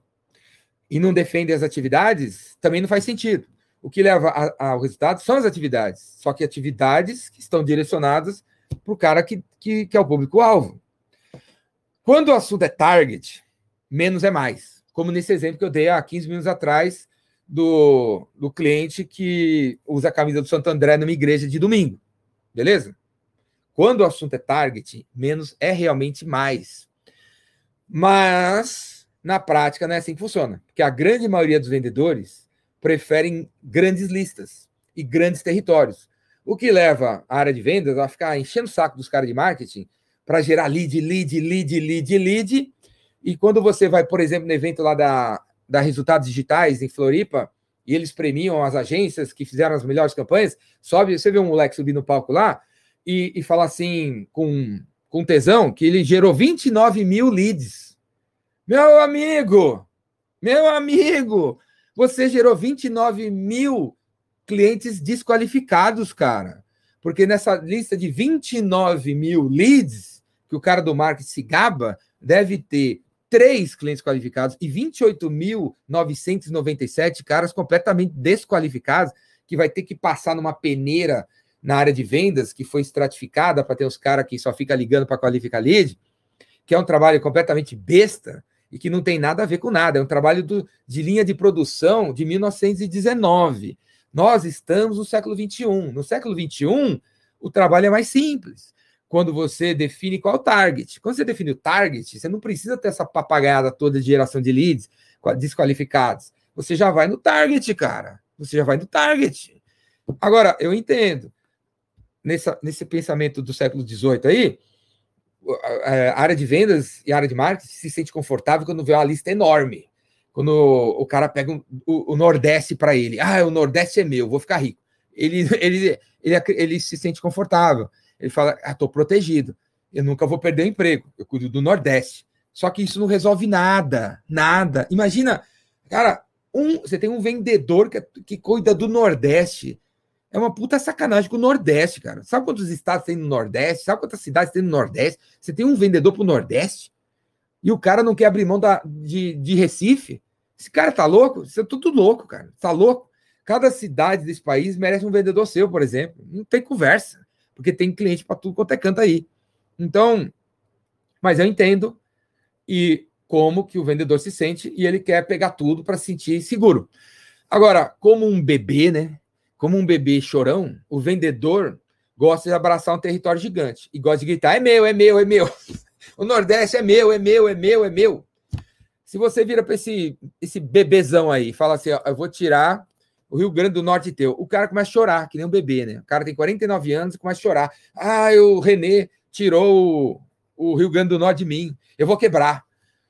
e não defendem as atividades, também não faz sentido. O que leva ao resultado são as atividades, só que atividades que estão direcionadas para o cara que, que, que é o público-alvo. Quando o assunto é target, menos é mais. Como nesse exemplo que eu dei há 15 minutos atrás do, do cliente que usa a camisa do Santo André numa igreja de domingo. Beleza? Quando o assunto é target, menos é realmente mais. Mas, na prática, não é assim que funciona. Porque a grande maioria dos vendedores preferem grandes listas e grandes territórios. O que leva a área de vendas a ficar enchendo o saco dos caras de marketing para gerar lead, lead, lead, lead, lead. E quando você vai, por exemplo, no evento lá da, da Resultados Digitais em Floripa, e eles premiam as agências que fizeram as melhores campanhas, sobe, você vê um moleque subir no palco lá e, e fala assim, com, com tesão, que ele gerou 29 mil leads. Meu amigo, meu amigo, você gerou 29 mil clientes desqualificados, cara. Porque nessa lista de 29 mil leads, que o cara do marketing se gaba, deve ter três clientes qualificados e 28.997 caras completamente desqualificados, que vai ter que passar numa peneira na área de vendas, que foi estratificada para ter os caras que só fica ligando para qualificar lead, que é um trabalho completamente besta, e que não tem nada a ver com nada. É um trabalho do, de linha de produção de 1919. Nós estamos no século XXI. No século XXI, o trabalho é mais simples. Quando você define qual é o target. Quando você define o target, você não precisa ter essa papagaiada toda de geração de leads desqualificados. Você já vai no target, cara. Você já vai no target. Agora, eu entendo. Nessa, nesse pensamento do século XVIII aí, a área de vendas e a área de marketing se sente confortável quando vê uma lista enorme. Quando o cara pega um, o, o, Nordeste para ele, ah, o Nordeste é meu, vou ficar rico. Ele, ele, ele, ele se sente confortável. Ele fala, ah, estou protegido. eu nunca vou perder emprego. Eu cuido do Nordeste. Só que isso não resolve nada, nada. Imagina, cara, um, você tem um vendedor que, que cuida do Nordeste. É uma puta sacanagem com o Nordeste, cara. Sabe quantos estados tem no Nordeste? Sabe quantas cidades tem no Nordeste? Você tem um vendedor pro Nordeste e o cara não quer abrir mão da, de, de Recife? Esse cara tá louco? Você é tudo louco, cara. Tá louco? Cada cidade desse país merece um vendedor seu, por exemplo. Não tem conversa, porque tem cliente para tudo quanto é canto aí. Então, mas eu entendo e como que o vendedor se sente e ele quer pegar tudo para se sentir seguro. Agora, como um bebê, né? Como um bebê chorão, o vendedor gosta de abraçar um território gigante e gosta de gritar: é meu, é meu, é meu. O Nordeste é meu, é meu, é meu, é meu. Se você vira para esse, esse bebezão aí fala assim: ó, eu vou tirar o Rio Grande do Norte teu, o cara começa a chorar, que nem um bebê, né? O cara tem 49 anos e começa a chorar. Ah, o Renê tirou o, o Rio Grande do Norte de mim, eu vou quebrar.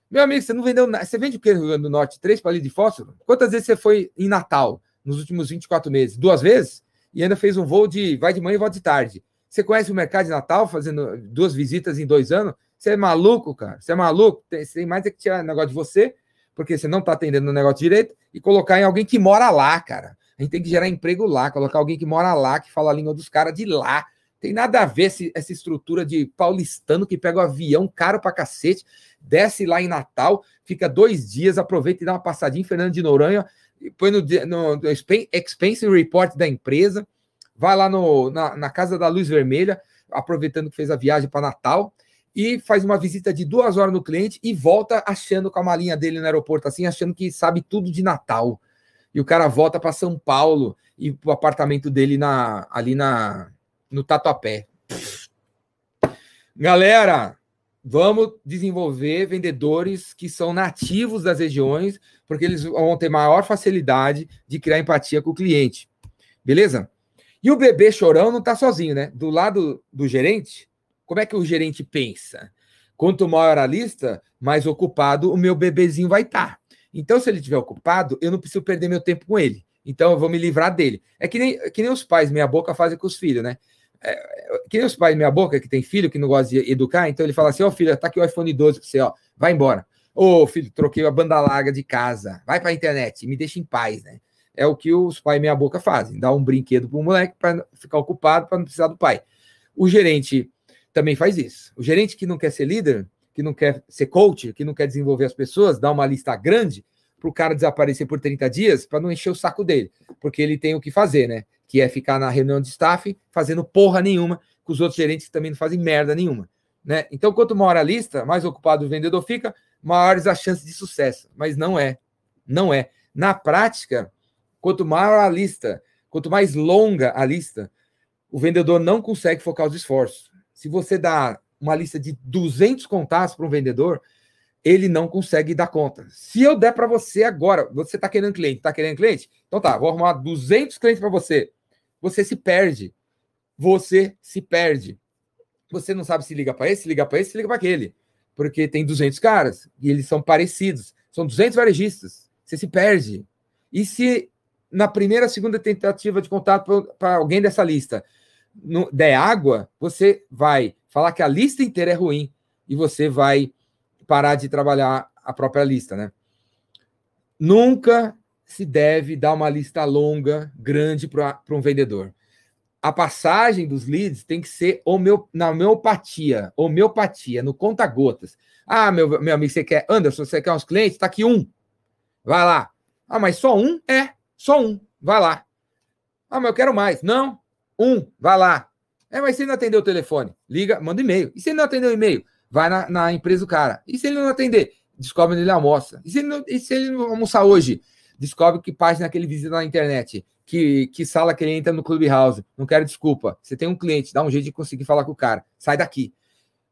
Meu amigo, você não vendeu nada. Você vende o que no Rio Grande do Norte? Três palitos de fósforo? Quantas vezes você foi em Natal nos últimos 24 meses? Duas vezes? E ainda fez um voo de vai de manhã e volta de tarde. Você conhece o mercado de Natal fazendo duas visitas em dois anos? Você é maluco, cara? Você é maluco? Tem, tem mais é que tirar negócio de você, porque você não está atendendo o negócio direito, e colocar em alguém que mora lá, cara. A gente tem que gerar emprego lá, colocar alguém que mora lá, que fala a língua dos caras de lá. Tem nada a ver esse, essa estrutura de paulistano que pega o avião caro pra cacete, desce lá em Natal, fica dois dias, aproveita e dá uma passadinha em Fernando de Noronha, põe no, no, no expense report da empresa, vai lá no, na, na Casa da Luz Vermelha, aproveitando que fez a viagem para Natal, e faz uma visita de duas horas no cliente e volta achando com a malinha dele no aeroporto, assim, achando que sabe tudo de Natal. E o cara volta para São Paulo e para o apartamento dele na, ali na, no Tatuapé. Galera, vamos desenvolver vendedores que são nativos das regiões, porque eles vão ter maior facilidade de criar empatia com o cliente. Beleza? E o bebê chorão não está sozinho, né? Do lado do gerente, como é que o gerente pensa? Quanto maior a lista, mais ocupado o meu bebezinho vai estar. Tá. Então, se ele estiver ocupado, eu não preciso perder meu tempo com ele. Então, eu vou me livrar dele. É que nem, que nem os pais, meia boca, fazem com os filhos, né? É, é, que nem os pais, meia boca, que tem filho, que não gosta de educar. Então, ele fala assim: Ó, oh, filho, tá aqui o iPhone 12 para você, ó, vai embora. Ô, oh, filho, troquei a banda larga de casa, vai para a internet, me deixa em paz, né? É o que os pais, meia boca, fazem: dá um brinquedo para o moleque para ficar ocupado, para não precisar do pai. O gerente também faz isso. O gerente que não quer ser líder, que não quer ser coach, que não quer desenvolver as pessoas, dá uma lista grande para o cara desaparecer por 30 dias para não encher o saco dele, porque ele tem o que fazer, né? Que é ficar na reunião de staff fazendo porra nenhuma com os outros gerentes que também não fazem merda nenhuma, né? Então, quanto maior a lista, mais ocupado o vendedor fica, maiores as chances de sucesso. Mas não é, não é. Na prática, quanto maior a lista, quanto mais longa a lista, o vendedor não consegue focar os esforços se você dá uma lista de 200 contatos para um vendedor, ele não consegue dar conta. Se eu der para você agora, você está querendo cliente, está querendo cliente? Então tá, vou arrumar 200 clientes para você. Você se perde. Você se perde. Você não sabe se liga para esse, se liga para esse, se liga para aquele. Porque tem 200 caras e eles são parecidos. São 200 varejistas. Você se perde. E se na primeira, segunda tentativa de contato para alguém dessa lista, no, der água, você vai falar que a lista inteira é ruim e você vai parar de trabalhar a própria lista, né? Nunca se deve dar uma lista longa, grande para um vendedor. A passagem dos leads tem que ser na homeopatia, homeopatia, no conta-gotas. Ah, meu, meu amigo, você quer, Anderson, você quer uns clientes? Tá aqui um. Vai lá. Ah, mas só um? É, só um. Vai lá. Ah, mas eu quero mais. Não, um, vai lá. É, mas se ele não atender o telefone, liga, manda e-mail. E se ele não atender o e-mail, vai na, na, empresa do cara. E se ele não atender, descobre onde ele almoça. E se ele não, e se ele não almoçar hoje, descobre que página que ele visita na internet, que, que sala que ele entra no Clubhouse. Não quero desculpa. Você tem um cliente, dá um jeito de conseguir falar com o cara. Sai daqui.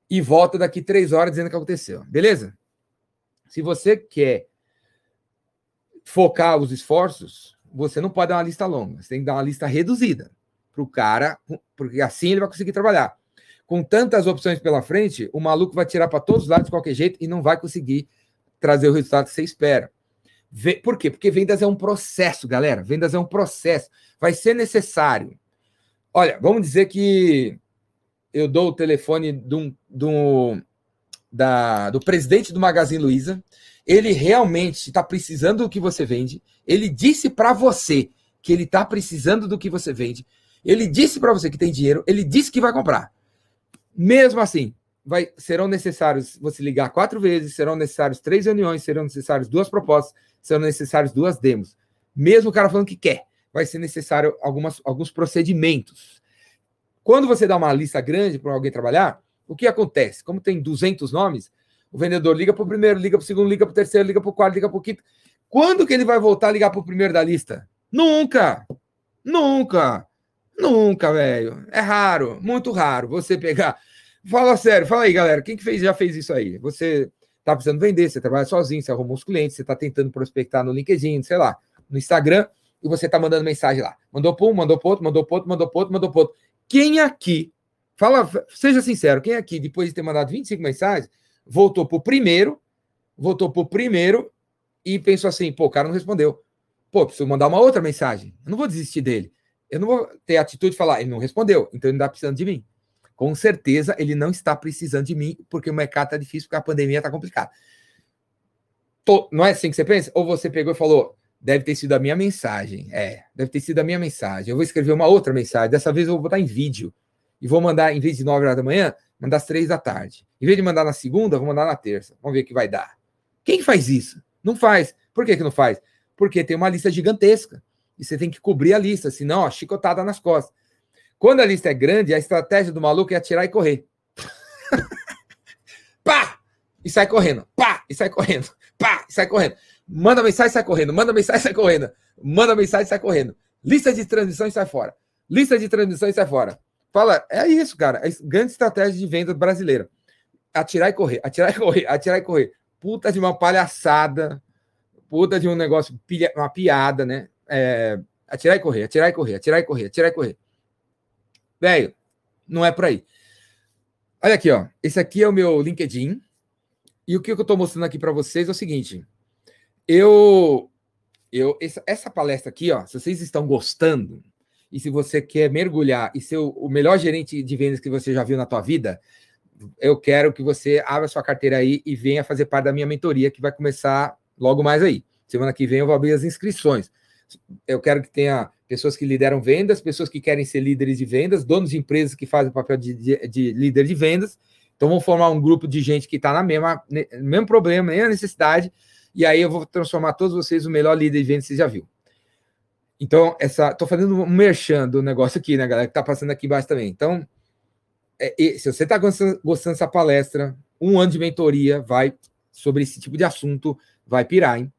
E volta daqui três horas dizendo o que aconteceu. Beleza? Se você quer focar os esforços, você não pode dar uma lista longa. Você tem que dar uma lista reduzida para o cara, porque assim ele vai conseguir trabalhar. Com tantas opções pela frente, o maluco vai tirar para todos os lados de qualquer jeito e não vai conseguir trazer o resultado que você espera. Por quê? Porque vendas é um processo, galera. Vendas é um processo. Vai ser necessário. Olha, vamos dizer que eu dou o telefone do, do, da, do presidente do Magazine Luiza. Ele realmente está precisando do que você vende. Ele disse para você que ele está precisando do que você vende. Ele disse para você que tem dinheiro. Ele disse que vai comprar. Mesmo assim, vai, serão necessários você ligar quatro vezes, serão necessários três reuniões, serão necessários duas propostas, serão necessários duas demos. Mesmo o cara falando que quer, vai ser necessário algumas, alguns procedimentos. Quando você dá uma lista grande para alguém trabalhar, o que acontece? Como tem 200 nomes, o vendedor liga para o primeiro, liga para o segundo, liga para o terceiro, liga para o quarto, liga para o quinto. Quando que ele vai voltar a ligar para o primeiro da lista? Nunca! Nunca! Nunca, velho. É raro, muito raro você pegar. Fala sério, fala aí, galera. Quem que fez, já fez isso aí? Você tá precisando vender, você trabalha sozinho, você arrumou os clientes, você tá tentando prospectar no LinkedIn, sei lá, no Instagram, e você tá mandando mensagem lá. Mandou para um, mandou para outro, mandou para outro, mandou para outro, mandou para outro. Quem aqui, fala, seja sincero, quem aqui, depois de ter mandado 25 mensagens, voltou pro primeiro, voltou pro primeiro e pensou assim, pô, o cara não respondeu. Pô, preciso mandar uma outra mensagem. Eu não vou desistir dele. Eu não vou ter a atitude de falar, ele não respondeu, então ele não está precisando de mim. Com certeza ele não está precisando de mim, porque o mercado está difícil, porque a pandemia está complicada. Tô, não é assim que você pensa? Ou você pegou e falou, deve ter sido a minha mensagem. É, deve ter sido a minha mensagem. Eu vou escrever uma outra mensagem. Dessa vez eu vou botar em vídeo. E vou mandar, em vez de 9 horas da manhã, mandar às 3 da tarde. Em vez de mandar na segunda, vou mandar na terça. Vamos ver o que vai dar. Quem faz isso? Não faz. Por que, que não faz? Porque tem uma lista gigantesca e você tem que cobrir a lista, senão, ó, chicotada nas costas. Quando a lista é grande, a estratégia do maluco é atirar e correr. Pá! E sai correndo. Pá! E sai correndo. Pá! E sai correndo. Manda mensagem e sai correndo. Manda mensagem e sai correndo. Manda mensagem e sai correndo. Lista de transmissão e sai fora. Lista de transmissão e sai fora. Fala, é isso, cara. É grande estratégia de venda brasileira. Atirar e correr, atirar e correr, atirar e correr. Puta de uma palhaçada. Puta de um negócio, uma piada, né? é, atirar e correr, atirar e correr, atirar e correr, atirar e correr. Velho, não é por aí. Olha aqui, ó. Esse aqui é o meu LinkedIn. E o que eu estou mostrando aqui para vocês é o seguinte. Eu, eu essa, essa, palestra aqui, ó, se vocês estão gostando e se você quer mergulhar e ser o, o melhor gerente de vendas que você já viu na tua vida, eu quero que você abra sua carteira aí e venha fazer parte da minha mentoria que vai começar logo mais aí. Semana que vem eu vou abrir as inscrições eu quero que tenha pessoas que lideram vendas, pessoas que querem ser líderes de vendas, donos de empresas que fazem o papel de, de, de líder de vendas. Então, vamos formar um grupo de gente que está na mesma, mesmo problema, mesma necessidade, e aí eu vou transformar todos vocês no melhor líder de vendas que você já viu. Então, essa, tô fazendo um merchan do negócio aqui, né, galera, que tá passando aqui embaixo também. Então, é, se você está gostando, gostando dessa palestra, um ano de mentoria vai sobre esse tipo de assunto, vai pirar, hein?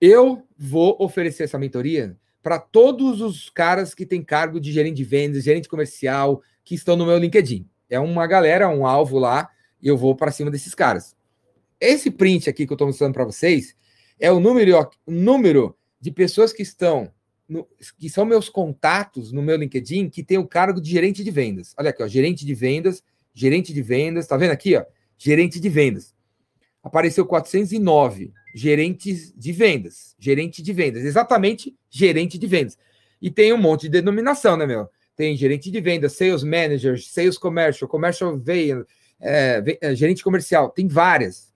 Eu vou oferecer essa mentoria para todos os caras que têm cargo de gerente de vendas, gerente comercial, que estão no meu LinkedIn. É uma galera, um alvo lá, e eu vou para cima desses caras. Esse print aqui que eu estou mostrando para vocês é o número, o número de pessoas que estão, no, que são meus contatos no meu LinkedIn, que tem o cargo de gerente de vendas. Olha aqui, ó, gerente de vendas, gerente de vendas, tá vendo aqui, ó? Gerente de vendas. Apareceu 409 gerentes de vendas. Gerente de vendas, exatamente gerente de vendas. E tem um monte de denominação, né, meu? Tem gerente de vendas, sales manager, sales commercial, commercial veio, é, é, gerente comercial, tem várias.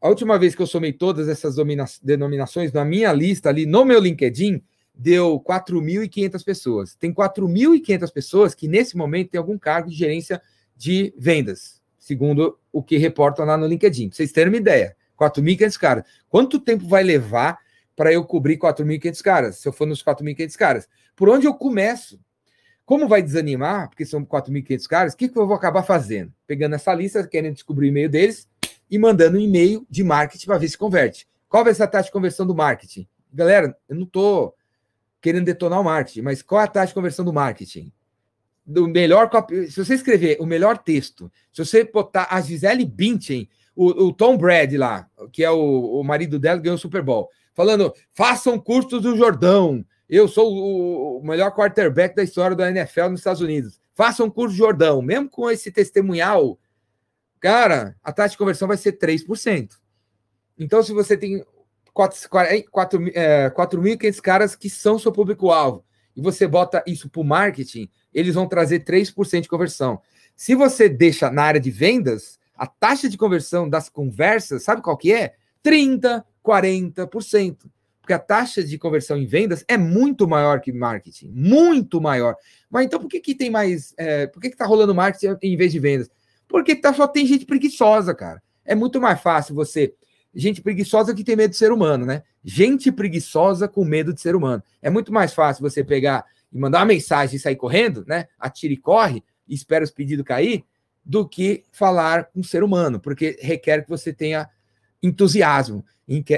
A última vez que eu somei todas essas denominações na minha lista ali no meu LinkedIn, deu 4.500 pessoas. Tem 4.500 pessoas que nesse momento tem algum cargo de gerência de vendas, segundo o que reportam lá no LinkedIn. Pra vocês terem uma ideia. 4.500 caras. Quanto tempo vai levar para eu cobrir 4.500 caras, se eu for nos 4.500 caras? Por onde eu começo? Como vai desanimar, porque são 4.500 caras, o que, que eu vou acabar fazendo? Pegando essa lista, querendo descobrir o e-mail deles e mandando um e-mail de marketing para ver se converte. Qual vai ser a taxa de conversão do marketing? Galera, eu não estou querendo detonar o marketing, mas qual é a taxa de conversão do marketing? Do melhor, se você escrever o melhor texto, se você botar a Gisele Bündchen o, o Tom Brady lá, que é o, o marido dela, ganhou o Super Bowl, falando: façam cursos do Jordão. Eu sou o, o melhor quarterback da história da NFL nos Estados Unidos. Façam curso do Jordão. Mesmo com esse testemunhal, cara, a taxa de conversão vai ser 3%. Então, se você tem 4.500 é, caras que são seu público-alvo, e você bota isso para o marketing, eles vão trazer 3% de conversão. Se você deixa na área de vendas, a taxa de conversão das conversas, sabe qual que é? 30, 40%. Porque a taxa de conversão em vendas é muito maior que marketing, muito maior. Mas então por que, que tem mais. É, por que, que tá rolando marketing em vez de vendas? Porque tá, só tem gente preguiçosa, cara. É muito mais fácil você. Gente preguiçosa que tem medo de ser humano, né? Gente preguiçosa com medo de ser humano. É muito mais fácil você pegar e mandar uma mensagem e sair correndo, né? Atire e corre, e espera os pedidos cair, do que falar com um ser humano, porque requer que você tenha entusiasmo,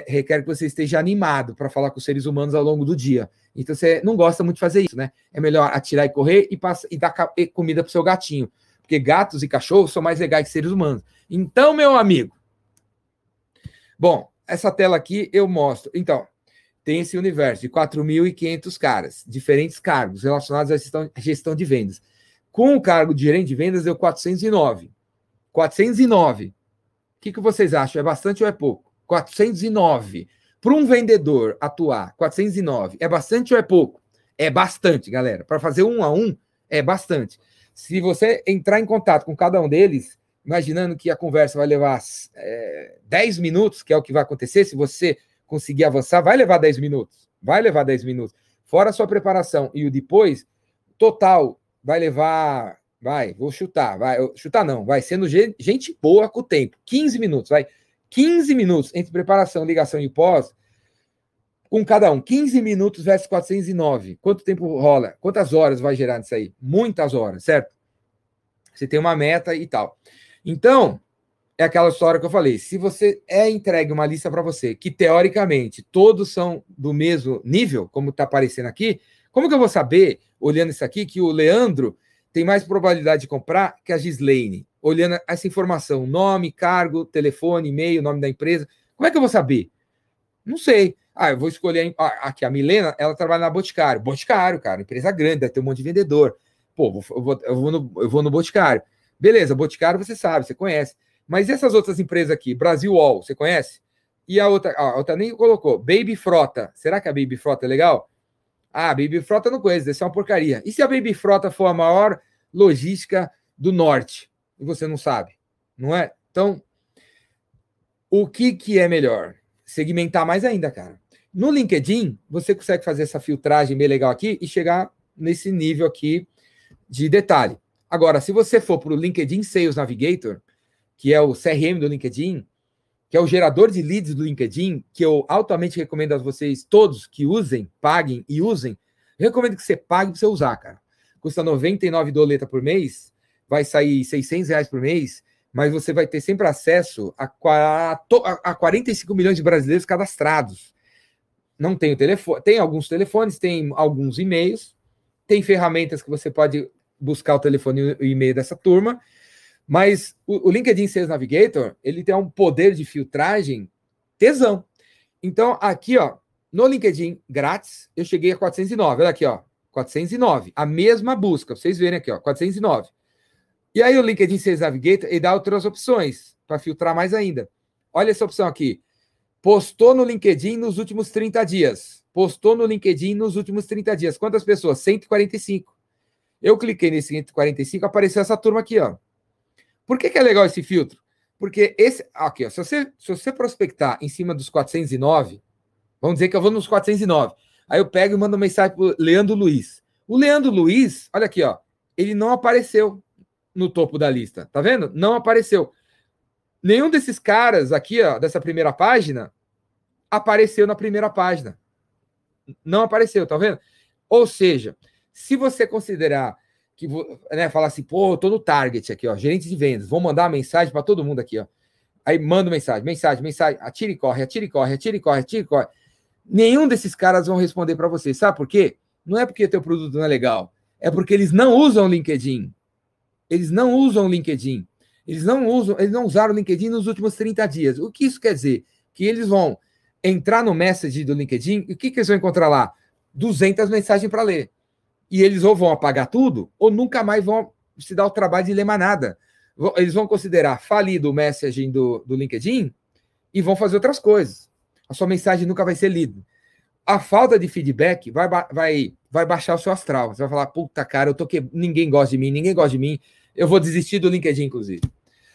requer que você esteja animado para falar com os seres humanos ao longo do dia. Então você não gosta muito de fazer isso, né? É melhor atirar e correr e, passa, e dar comida para o seu gatinho, porque gatos e cachorros são mais legais que seres humanos. Então, meu amigo, bom, essa tela aqui eu mostro. Então, tem esse universo de 4.500 caras, diferentes cargos relacionados à gestão, gestão de vendas. Com o cargo de gerente de vendas, deu 409. 409. O que, que vocês acham? É bastante ou é pouco? 409. Para um vendedor atuar, 409. É bastante ou é pouco? É bastante, galera. Para fazer um a um, é bastante. Se você entrar em contato com cada um deles, imaginando que a conversa vai levar é, 10 minutos, que é o que vai acontecer, se você conseguir avançar, vai levar 10 minutos. Vai levar 10 minutos. Fora a sua preparação e o depois, total, vai levar. Vai, vou chutar. Vai, chutar não, vai sendo gente boa com o tempo. 15 minutos, vai. 15 minutos entre preparação, ligação e pós, com cada um. 15 minutos versus 409. Quanto tempo rola? Quantas horas vai gerar nisso aí? Muitas horas, certo? Você tem uma meta e tal. Então, é aquela história que eu falei. Se você é entregue uma lista para você, que teoricamente todos são do mesmo nível, como está aparecendo aqui, como que eu vou saber, olhando isso aqui, que o Leandro tem mais probabilidade de comprar que a Gislaine? Olhando essa informação, nome, cargo, telefone, e-mail, nome da empresa. Como é que eu vou saber? Não sei. Ah, eu vou escolher. Aqui, a Milena, ela trabalha na Boticário. Boticário, cara, empresa grande, deve ter um monte de vendedor. Pô, eu vou, eu vou, no, eu vou no Boticário. Beleza, Boticário você sabe, você conhece. Mas e essas outras empresas aqui? Brasil All, você conhece? E a outra, a outra nem colocou. Baby Frota. Será que a Baby Frota é legal? Ah, a Baby Frota não conheço, deve ser uma porcaria. E se a Baby Frota for a maior logística do norte? E você não sabe, não é? Então, o que, que é melhor? Segmentar mais ainda, cara. No LinkedIn, você consegue fazer essa filtragem bem legal aqui e chegar nesse nível aqui de detalhe. Agora, se você for para o LinkedIn Sales Navigator, que é o CRM do LinkedIn, que é o gerador de leads do LinkedIn, que eu altamente recomendo a vocês todos que usem, paguem e usem. Recomendo que você pague para você usar, cara. Custa 99 doleta por mês, vai sair 600 reais por mês, mas você vai ter sempre acesso a, a 45 milhões de brasileiros cadastrados. Não tem o telefone, tem alguns telefones, tem alguns e-mails, tem ferramentas que você pode buscar o telefone e o e-mail dessa turma. Mas o, o, LinkedIn Sales Navigator, ele tem um poder de filtragem tesão. Então, aqui, ó, no LinkedIn grátis, eu cheguei a 409. Olha aqui, ó, 409. A mesma busca, vocês verem aqui, ó, 409. E aí o LinkedIn Sales Navigator, ele dá outras opções para filtrar mais ainda. Olha essa opção aqui. Postou no LinkedIn nos últimos 30 dias. Postou no LinkedIn nos últimos 30 dias. Quantas pessoas? 145. Eu cliquei nesse 145, apareceu essa turma aqui, ó. Por que, que é legal esse filtro? Porque esse. Aqui, ó, se, você, se você prospectar em cima dos 409, vamos dizer que eu vou nos 409. Aí eu pego e mando mensagem para o Leandro Luiz. O Leandro Luiz, olha aqui, ó, ele não apareceu no topo da lista. Tá vendo? Não apareceu. Nenhum desses caras aqui, ó, dessa primeira página, apareceu na primeira página. Não apareceu, tá vendo? Ou seja, se você considerar que, né, falar assim, pô, eu tô no target aqui, ó, gerente de vendas, vou mandar mensagem para todo mundo aqui, ó. Aí manda mensagem, mensagem, mensagem, atira e corre, atira e corre, atira e corre, atira e corre. Nenhum desses caras vão responder para você. Sabe por quê? Não é porque teu produto não é legal, é porque eles não usam LinkedIn. Eles não usam LinkedIn. Eles não usam, eles não usaram o LinkedIn nos últimos 30 dias. O que isso quer dizer? Que eles vão entrar no message do LinkedIn e o que, que eles vão encontrar lá? 200 mensagens para ler e eles ou vão apagar tudo, ou nunca mais vão se dar o trabalho de ler mais nada. Eles vão considerar falido o messaging do, do LinkedIn e vão fazer outras coisas. A sua mensagem nunca vai ser lida. a falta de feedback vai, vai, vai baixar o seu astral. Você vai falar, puta cara, eu tô que... ninguém gosta de mim, ninguém gosta de mim, eu vou desistir do LinkedIn, inclusive.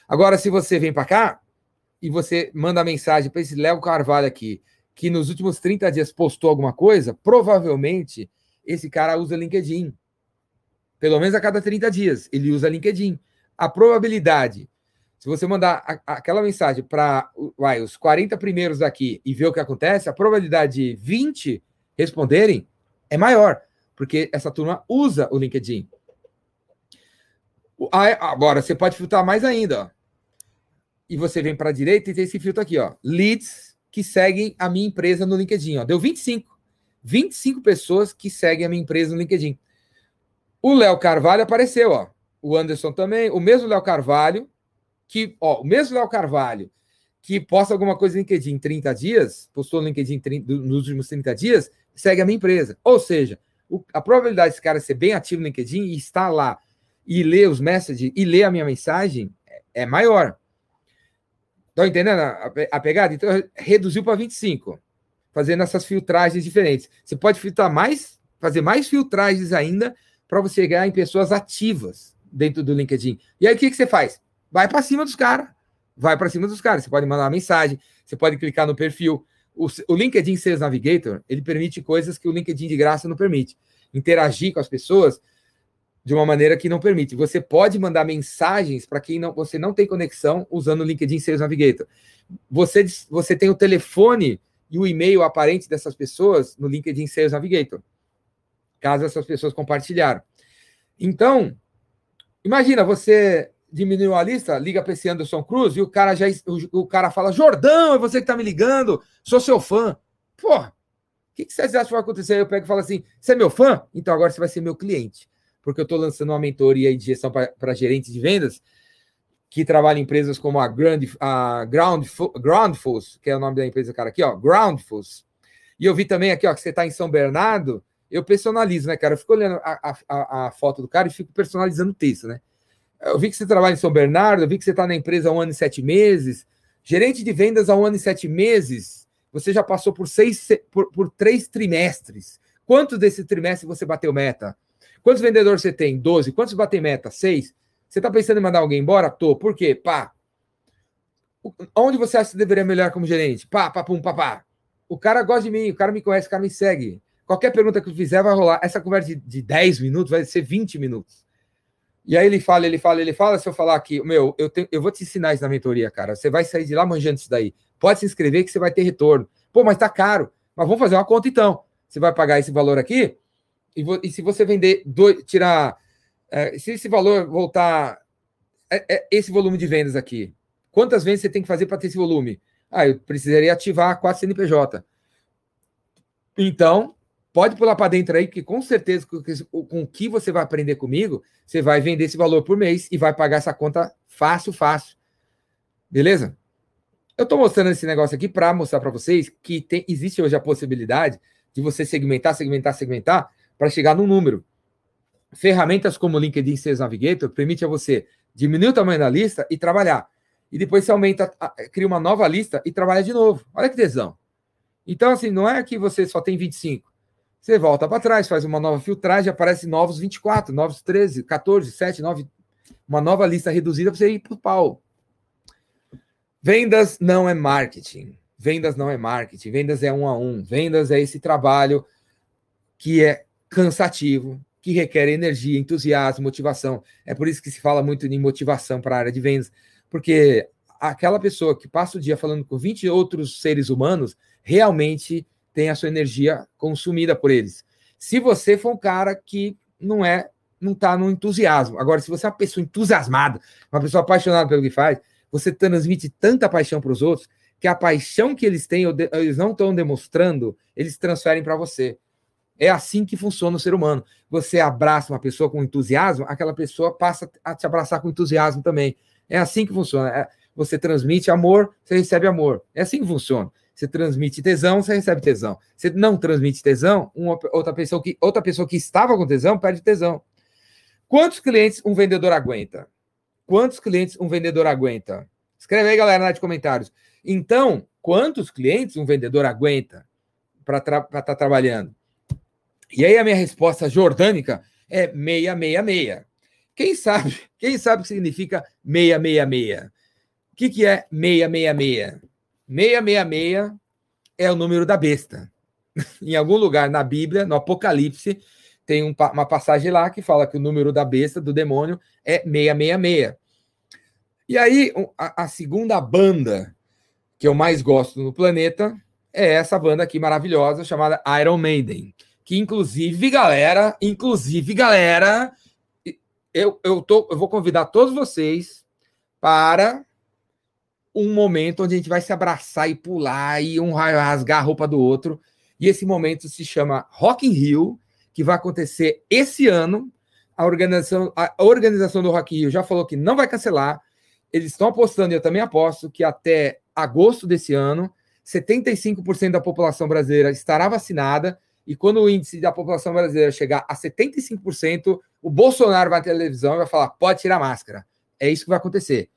Agora, se você vem para cá e você manda mensagem para esse Léo Carvalho aqui, que nos últimos 30 dias postou alguma coisa, provavelmente esse cara usa LinkedIn. Pelo menos a cada 30 dias ele usa LinkedIn. A probabilidade, se você mandar a, aquela mensagem para os 40 primeiros daqui e ver o que acontece, a probabilidade de 20 responderem é maior, porque essa turma usa o LinkedIn. Agora, você pode filtrar mais ainda. Ó. E você vem para a direita e tem esse filtro aqui, ó. Leads que seguem a minha empresa no LinkedIn. Ó. Deu 25. 25 pessoas que seguem a minha empresa no LinkedIn. O Léo Carvalho apareceu, ó. O Anderson também. O mesmo Léo Carvalho, que, ó, o mesmo Léo Carvalho, que posta alguma coisa no LinkedIn em 30 dias, postou no LinkedIn 30, nos últimos 30 dias, segue a minha empresa. Ou seja, o, a probabilidade desse cara ser bem ativo no LinkedIn e estar lá e ler os messages e ler a minha mensagem é, é maior. Estão entendendo a, a pegada? Então, reduziu para 25, fazendo essas filtragens diferentes. Você pode filtrar mais, fazer mais filtragens ainda para você chegar em pessoas ativas dentro do LinkedIn. E aí, o que, que você faz? Vai para cima dos caras. Vai para cima dos caras. Você pode mandar uma mensagem, você pode clicar no perfil. O, o LinkedIn Sales Navigator, ele permite coisas que o LinkedIn de graça não permite. Interagir com as pessoas de uma maneira que não permite. Você pode mandar mensagens para quem não, você não tem conexão usando o LinkedIn Sales Navigator. Você, você tem o telefone e o e-mail aparente dessas pessoas no LinkedIn Sales Navigator, caso essas pessoas compartilharam. Então, imagina, você diminuiu a lista, liga para esse Anderson Cruz e o cara já o, o cara fala: Jordão, é você que está me ligando, sou seu fã. Porra, o que, que vocês acham que vai acontecer? Eu pego e falo assim: você é meu fã? Então agora você vai ser meu cliente porque eu estou lançando uma mentoria de gestão para gerentes de vendas que trabalha em empresas como a, Grand, a Ground, Groundfuls, que é o nome da empresa, cara, aqui, ó, Groundfuls. E eu vi também aqui, ó, que você está em São Bernardo, eu personalizo, né, cara? Eu fico olhando a, a, a, foto do cara e fico personalizando o texto, né? Eu vi que você trabalha em São Bernardo, eu vi que você está na empresa há um ano e sete meses. Gerente de vendas há um ano e sete meses, você já passou por seis, por, por três trimestres. Quantos desse trimestre você bateu meta? Quantos vendedores você tem? 12. Quantos batem meta? 6. Você está pensando em mandar alguém embora? Tô. Por quê? Pá. Onde você acha que deveria melhorar como gerente? Pá, pá, pum, pá, pá. O cara gosta de mim, o cara me conhece, o cara me segue. Qualquer pergunta que eu fizer vai rolar. Essa conversa de, de 10 minutos vai ser 20 minutos. E aí ele fala, ele fala, ele fala. Se eu falar aqui, meu, eu, tenho, eu vou te ensinar isso na mentoria, cara. Você vai sair de lá manjando isso daí. Pode se inscrever que você vai ter retorno. Pô, mas tá caro. Mas vamos fazer uma conta então. Você vai pagar esse valor aqui? e, e se você vender, dois, tirar. É, se esse valor voltar. É, é, esse volume de vendas aqui, quantas vendas você tem que fazer para ter esse volume? Ah, eu precisaria ativar 4 CNPJ. Então, pode pular para dentro aí, que com certeza, com, o que você vai aprender comigo, você vai vender esse valor por mês e vai pagar essa conta fácil, fácil. Beleza? Eu estou mostrando esse negócio aqui para mostrar para vocês que tem, existe hoje a possibilidade de você segmentar, segmentar, segmentar para chegar no número. Ferramentas como o LinkedIn Sales Navigator permite a você diminuir o tamanho da lista e trabalhar. E depois você aumenta, cria uma nova lista e trabalha de novo. Olha que tesão. Então, assim, não é que você só tem 25. Você volta para trás, faz uma nova filtragem, aparece novos 24, novos 13, 14, 7, 9. Uma nova lista reduzida para você ir para o pau. Vendas não é marketing. Vendas não é marketing. Vendas é um a um. Vendas é esse trabalho que é cansativo, que requer energia, entusiasmo, motivação. É por isso que se fala muito em motivação para a área de vendas, porque aquela pessoa que passa o dia falando com 20 outros seres humanos realmente tem a sua energia consumida por eles. Se você for um cara que não é, não está no entusiasmo. Agora, se você é uma pessoa entusiasmada, uma pessoa apaixonada pelo que faz, você transmite tanta paixão para os outros que a paixão que eles têm, eles não estão demonstrando, eles transferem para você. É assim que funciona o ser humano. Você abraça uma pessoa com entusiasmo, aquela pessoa passa a te abraçar com entusiasmo também. É assim que funciona. É, você transmite amor, você recebe amor. É assim que funciona. Você transmite tesão, você recebe tesão. Você não transmite tesão, uma, outra, pessoa que, outra pessoa que estava com tesão perde tesão. Quantos clientes um vendedor aguenta? Quantos clientes um vendedor aguenta? Escreve aí, galera, de comentários. Então, quantos clientes um vendedor aguenta? para estar tá trabalhando. E aí a minha resposta jordânica é 666. Quem sabe? Quem sabe o que significa 666? O que, que é 666? 666 é o número da besta. em algum lugar na Bíblia, no Apocalipse, tem um, uma passagem lá que fala que o número da besta, do demônio, é 666. E aí, a, a segunda banda que eu mais gosto no planeta é essa banda aqui maravilhosa chamada Iron Maiden. Que inclusive, galera, inclusive, galera, eu, eu, tô, eu vou convidar todos vocês para um momento onde a gente vai se abraçar e pular e um rasgar a roupa do outro. E esse momento se chama Rock in Rio, que vai acontecer esse ano. A organização, a organização do Rock in Rio já falou que não vai cancelar. Eles estão apostando, e eu também aposto, que até agosto desse ano, 75% da população brasileira estará vacinada. E quando o índice da população brasileira chegar a 75%, o Bolsonaro vai na televisão e vai falar: pode tirar máscara. É isso que vai acontecer.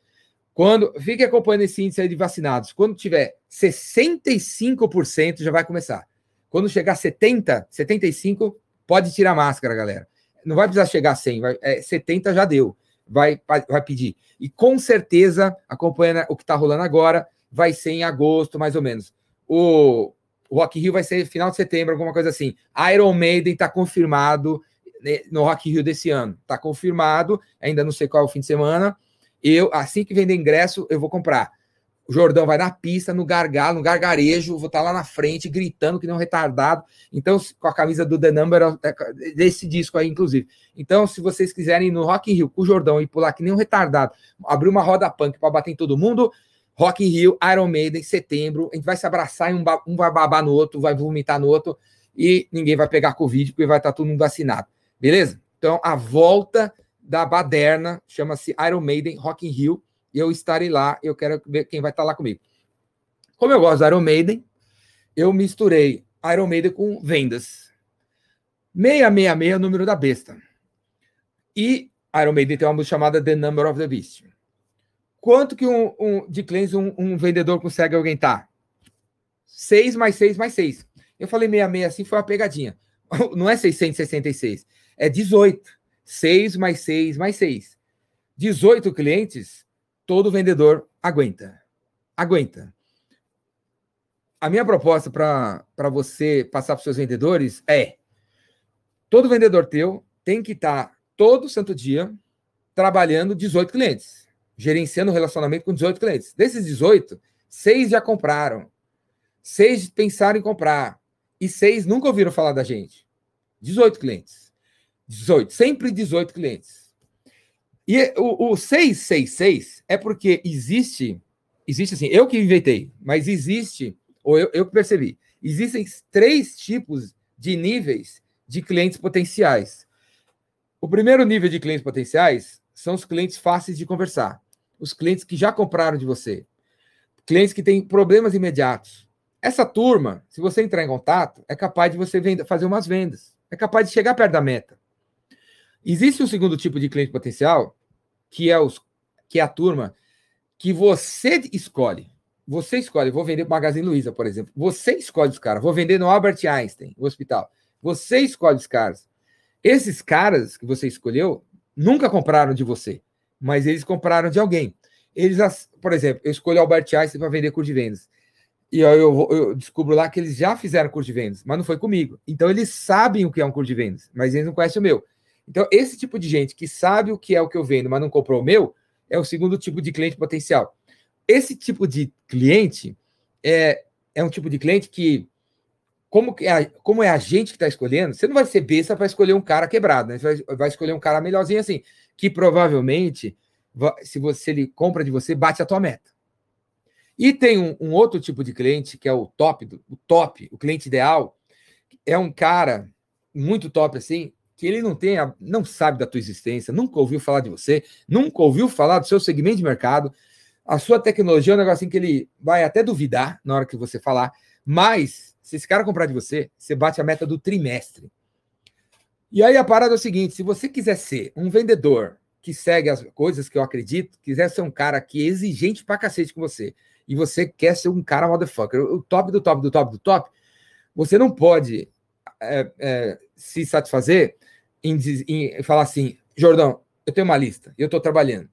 Quando fique acompanhando esse índice de vacinados, quando tiver 65%, já vai começar. Quando chegar 70, 75, pode tirar máscara, galera. Não vai precisar chegar a 100, vai, é, 70 já deu. Vai, vai pedir. E com certeza, acompanhando o que está rolando agora, vai ser em agosto, mais ou menos. O, o Rock Rio vai ser final de setembro, alguma coisa assim. Iron Maiden está confirmado né, no Rock Rio desse ano. Está confirmado, ainda não sei qual é o fim de semana. Eu, assim que vender ingresso, eu vou comprar. O Jordão vai na pista, no gargalo, no gargarejo, vou estar tá lá na frente, gritando que nem um retardado. Então, com a camisa do The Number, é, desse disco aí, inclusive. Então, se vocês quiserem ir no Rock in Rio com o Jordão e pular que nem um retardado, abrir uma roda punk para bater em todo mundo, Rock in Rio, Iron Maiden, setembro, a gente vai se abraçar e um, um vai babar no outro, vai vomitar no outro, e ninguém vai pegar Covid, porque vai estar tá todo mundo vacinado. Beleza? Então, a volta da baderna chama-se Iron Maiden Rock in Rio, eu estarei lá, eu quero ver quem vai estar lá comigo. Como eu gosto do Iron Maiden, eu misturei Iron Maiden com vendas. 666 é o número da besta. E Iron Maiden tem uma música chamada The Number of the Beast. Quanto que um, um de clientes um, um, vendedor consegue aguentar? 6 mais 6 mais 6. Eu falei 66 assim, foi uma pegadinha. Não é 666, é 18. 6 mais 6 mais 6. 18 clientes todo vendedor aguenta. Aguenta. A minha proposta para você passar para os seus vendedores é: todo vendedor teu tem que estar tá todo santo dia trabalhando 18 clientes, gerenciando o relacionamento com 18 clientes. Desses 18, seis já compraram, seis pensaram em comprar e seis nunca ouviram falar da gente. 18 clientes. 18, sempre 18 clientes. E o, o 666 é porque existe, existe assim, eu que inventei, mas existe, ou eu, eu percebi, existem três tipos de níveis de clientes potenciais. O primeiro nível de clientes potenciais são os clientes fáceis de conversar, os clientes que já compraram de você, clientes que têm problemas imediatos. Essa turma, se você entrar em contato, é capaz de você fazer umas vendas, é capaz de chegar perto da meta. Existe um segundo tipo de cliente potencial, que é, os, que é a turma que você escolhe. Você escolhe, vou vender para Magazine Luiza, por exemplo. Você escolhe os caras. Vou vender no Albert Einstein, o hospital. Você escolhe os caras. Esses caras que você escolheu nunca compraram de você, mas eles compraram de alguém. Eles, por exemplo, eu escolho Albert Einstein para vender curso de vendas. E eu, eu, eu, descubro lá que eles já fizeram curso de vendas, mas não foi comigo. Então eles sabem o que é um curso de vendas, mas eles não conhecem o meu. Então, esse tipo de gente que sabe o que é o que eu vendo, mas não comprou o meu, é o segundo tipo de cliente potencial. Esse tipo de cliente é, é um tipo de cliente que, como, é a, como é a gente que está escolhendo, você não vai ser besta para escolher um cara quebrado, né? Você vai, vai, escolher um cara melhorzinho assim, que provavelmente, se você ele compra de você, bate a tua meta. E tem um, um outro tipo de cliente, que é o top, o top, o cliente ideal, é um cara muito top assim, que ele não tenha, não sabe da tua existência, nunca ouviu falar de você, nunca ouviu falar do seu segmento de mercado. A sua tecnologia é um negocinho que ele vai até duvidar na hora que você falar, mas se esse cara comprar de você, você bate a meta do trimestre. E aí a parada é o seguinte: se você quiser ser um vendedor que segue as coisas que eu acredito, quiser ser um cara que é exigente pra cacete com você, e você quer ser um cara motherfucker, o top do top do top do top, Você não pode é, é, se satisfazer em, em, falar assim, Jordão, eu tenho uma lista, eu estou trabalhando.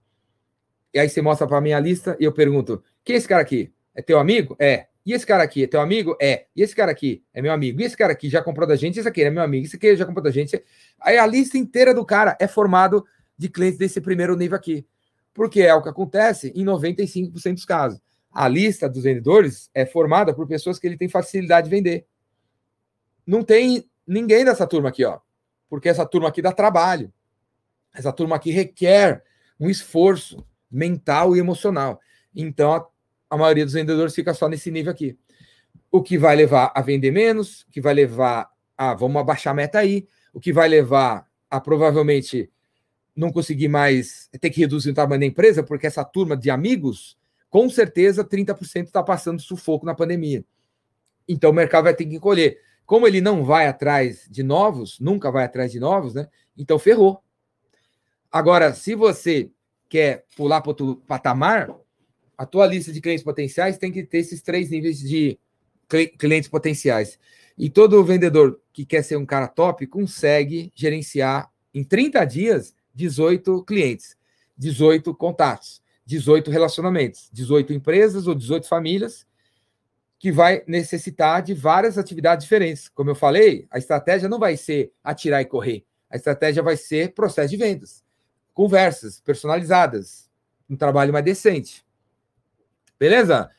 E aí você mostra para mim a lista e eu pergunto, quem é esse cara aqui? É teu amigo? É. E esse cara aqui é teu amigo? É. E esse cara aqui é meu amigo. E esse cara aqui já comprou da gente? Esse aqui é meu amigo. Esse aqui já comprou da gente. Aí a lista inteira do cara é formado de clientes desse primeiro nível aqui. Porque é o que acontece em 95% dos casos. A lista dos vendedores é formada por pessoas que ele tem facilidade de vender. Não tem ninguém dessa turma aqui, ó. Porque essa turma aqui dá trabalho. Essa turma aqui requer um esforço mental e emocional. Então, a maioria dos vendedores fica só nesse nível aqui. O que vai levar a vender menos, o que vai levar a vamos abaixar a meta aí, o que vai levar a provavelmente não conseguir mais ter que reduzir o tamanho da empresa, porque essa turma de amigos, com certeza 30% está passando sufoco na pandemia. Então o mercado vai ter que encolher. Como ele não vai atrás de novos, nunca vai atrás de novos, né? Então ferrou. Agora, se você quer pular para outro patamar, a tua lista de clientes potenciais tem que ter esses três níveis de clientes potenciais. E todo vendedor que quer ser um cara top consegue gerenciar em 30 dias 18 clientes, 18 contatos, 18 relacionamentos, 18 empresas ou 18 famílias que vai necessitar de várias atividades diferentes. Como eu falei, a estratégia não vai ser atirar e correr. A estratégia vai ser processo de vendas, conversas personalizadas, um trabalho mais decente. Beleza?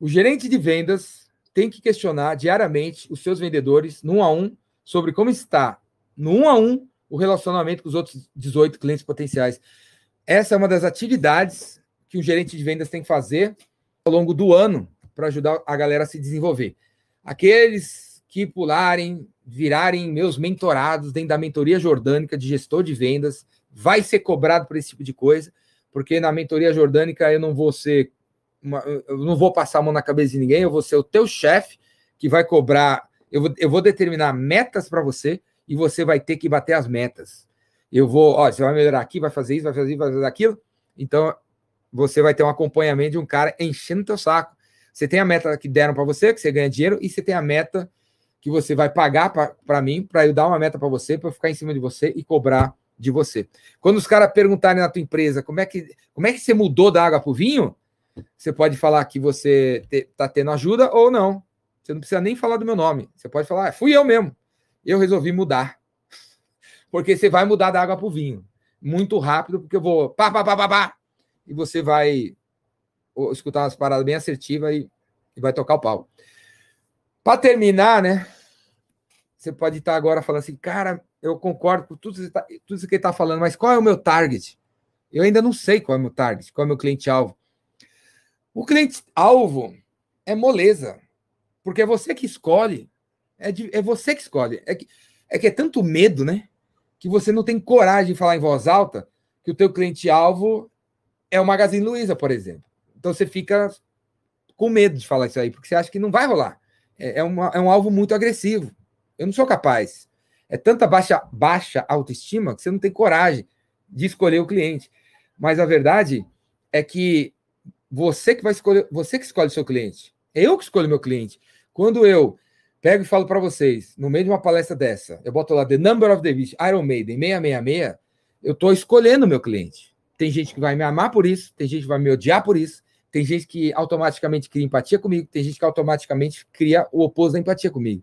O gerente de vendas tem que questionar diariamente os seus vendedores, no um a um, sobre como está, no um a um, o relacionamento com os outros 18 clientes potenciais. Essa é uma das atividades que o gerente de vendas tem que fazer ao longo do ano para ajudar a galera a se desenvolver. Aqueles que pularem, virarem meus mentorados dentro da mentoria jordânica de gestor de vendas, vai ser cobrado por esse tipo de coisa, porque na mentoria jordânica eu não vou ser uma, eu não vou passar a mão na cabeça de ninguém, eu vou ser o teu chefe que vai cobrar, eu vou, eu vou determinar metas para você e você vai ter que bater as metas. Eu vou, ó, você vai melhorar aqui, vai fazer isso, vai fazer isso, vai fazer aquilo. Então, você vai ter um acompanhamento de um cara enchendo teu saco. Você tem a meta que deram para você, que você ganha dinheiro, e você tem a meta que você vai pagar para mim, para eu dar uma meta para você, para ficar em cima de você e cobrar de você. Quando os caras perguntarem na tua empresa como é que, como é que você mudou da água para o vinho, você pode falar que você está te, tendo ajuda ou não. Você não precisa nem falar do meu nome. Você pode falar, ah, fui eu mesmo. Eu resolvi mudar. Porque você vai mudar da água para o vinho. Muito rápido, porque eu vou pá, pá, pá, pá, pá, e você vai escutar umas paradas bem assertivas e, e vai tocar o pau. Para terminar, né? Você pode estar agora falando assim, cara, eu concordo com tudo, tá, tudo isso que ele está falando, mas qual é o meu target? Eu ainda não sei qual é o meu target, qual é o meu cliente-alvo. O cliente-alvo é moleza, porque é você que escolhe. É, de, é você que escolhe. É que, é que é tanto medo, né? Que você não tem coragem de falar em voz alta que o teu cliente-alvo é o Magazine Luiza, por exemplo. Então você fica com medo de falar isso aí, porque você acha que não vai rolar. É, é, uma, é um alvo muito agressivo. Eu não sou capaz. É tanta baixa, baixa autoestima que você não tem coragem de escolher o cliente. Mas a verdade é que você que vai escolher, você que escolhe o seu cliente. É eu que escolho meu cliente. Quando eu pego e falo para vocês, no meio de uma palestra dessa, eu boto lá The Number of the Beast, Iron Maiden 666, eu estou escolhendo meu cliente. Tem gente que vai me amar por isso, tem gente que vai me odiar por isso, tem gente que automaticamente cria empatia comigo, tem gente que automaticamente cria o oposto da empatia comigo.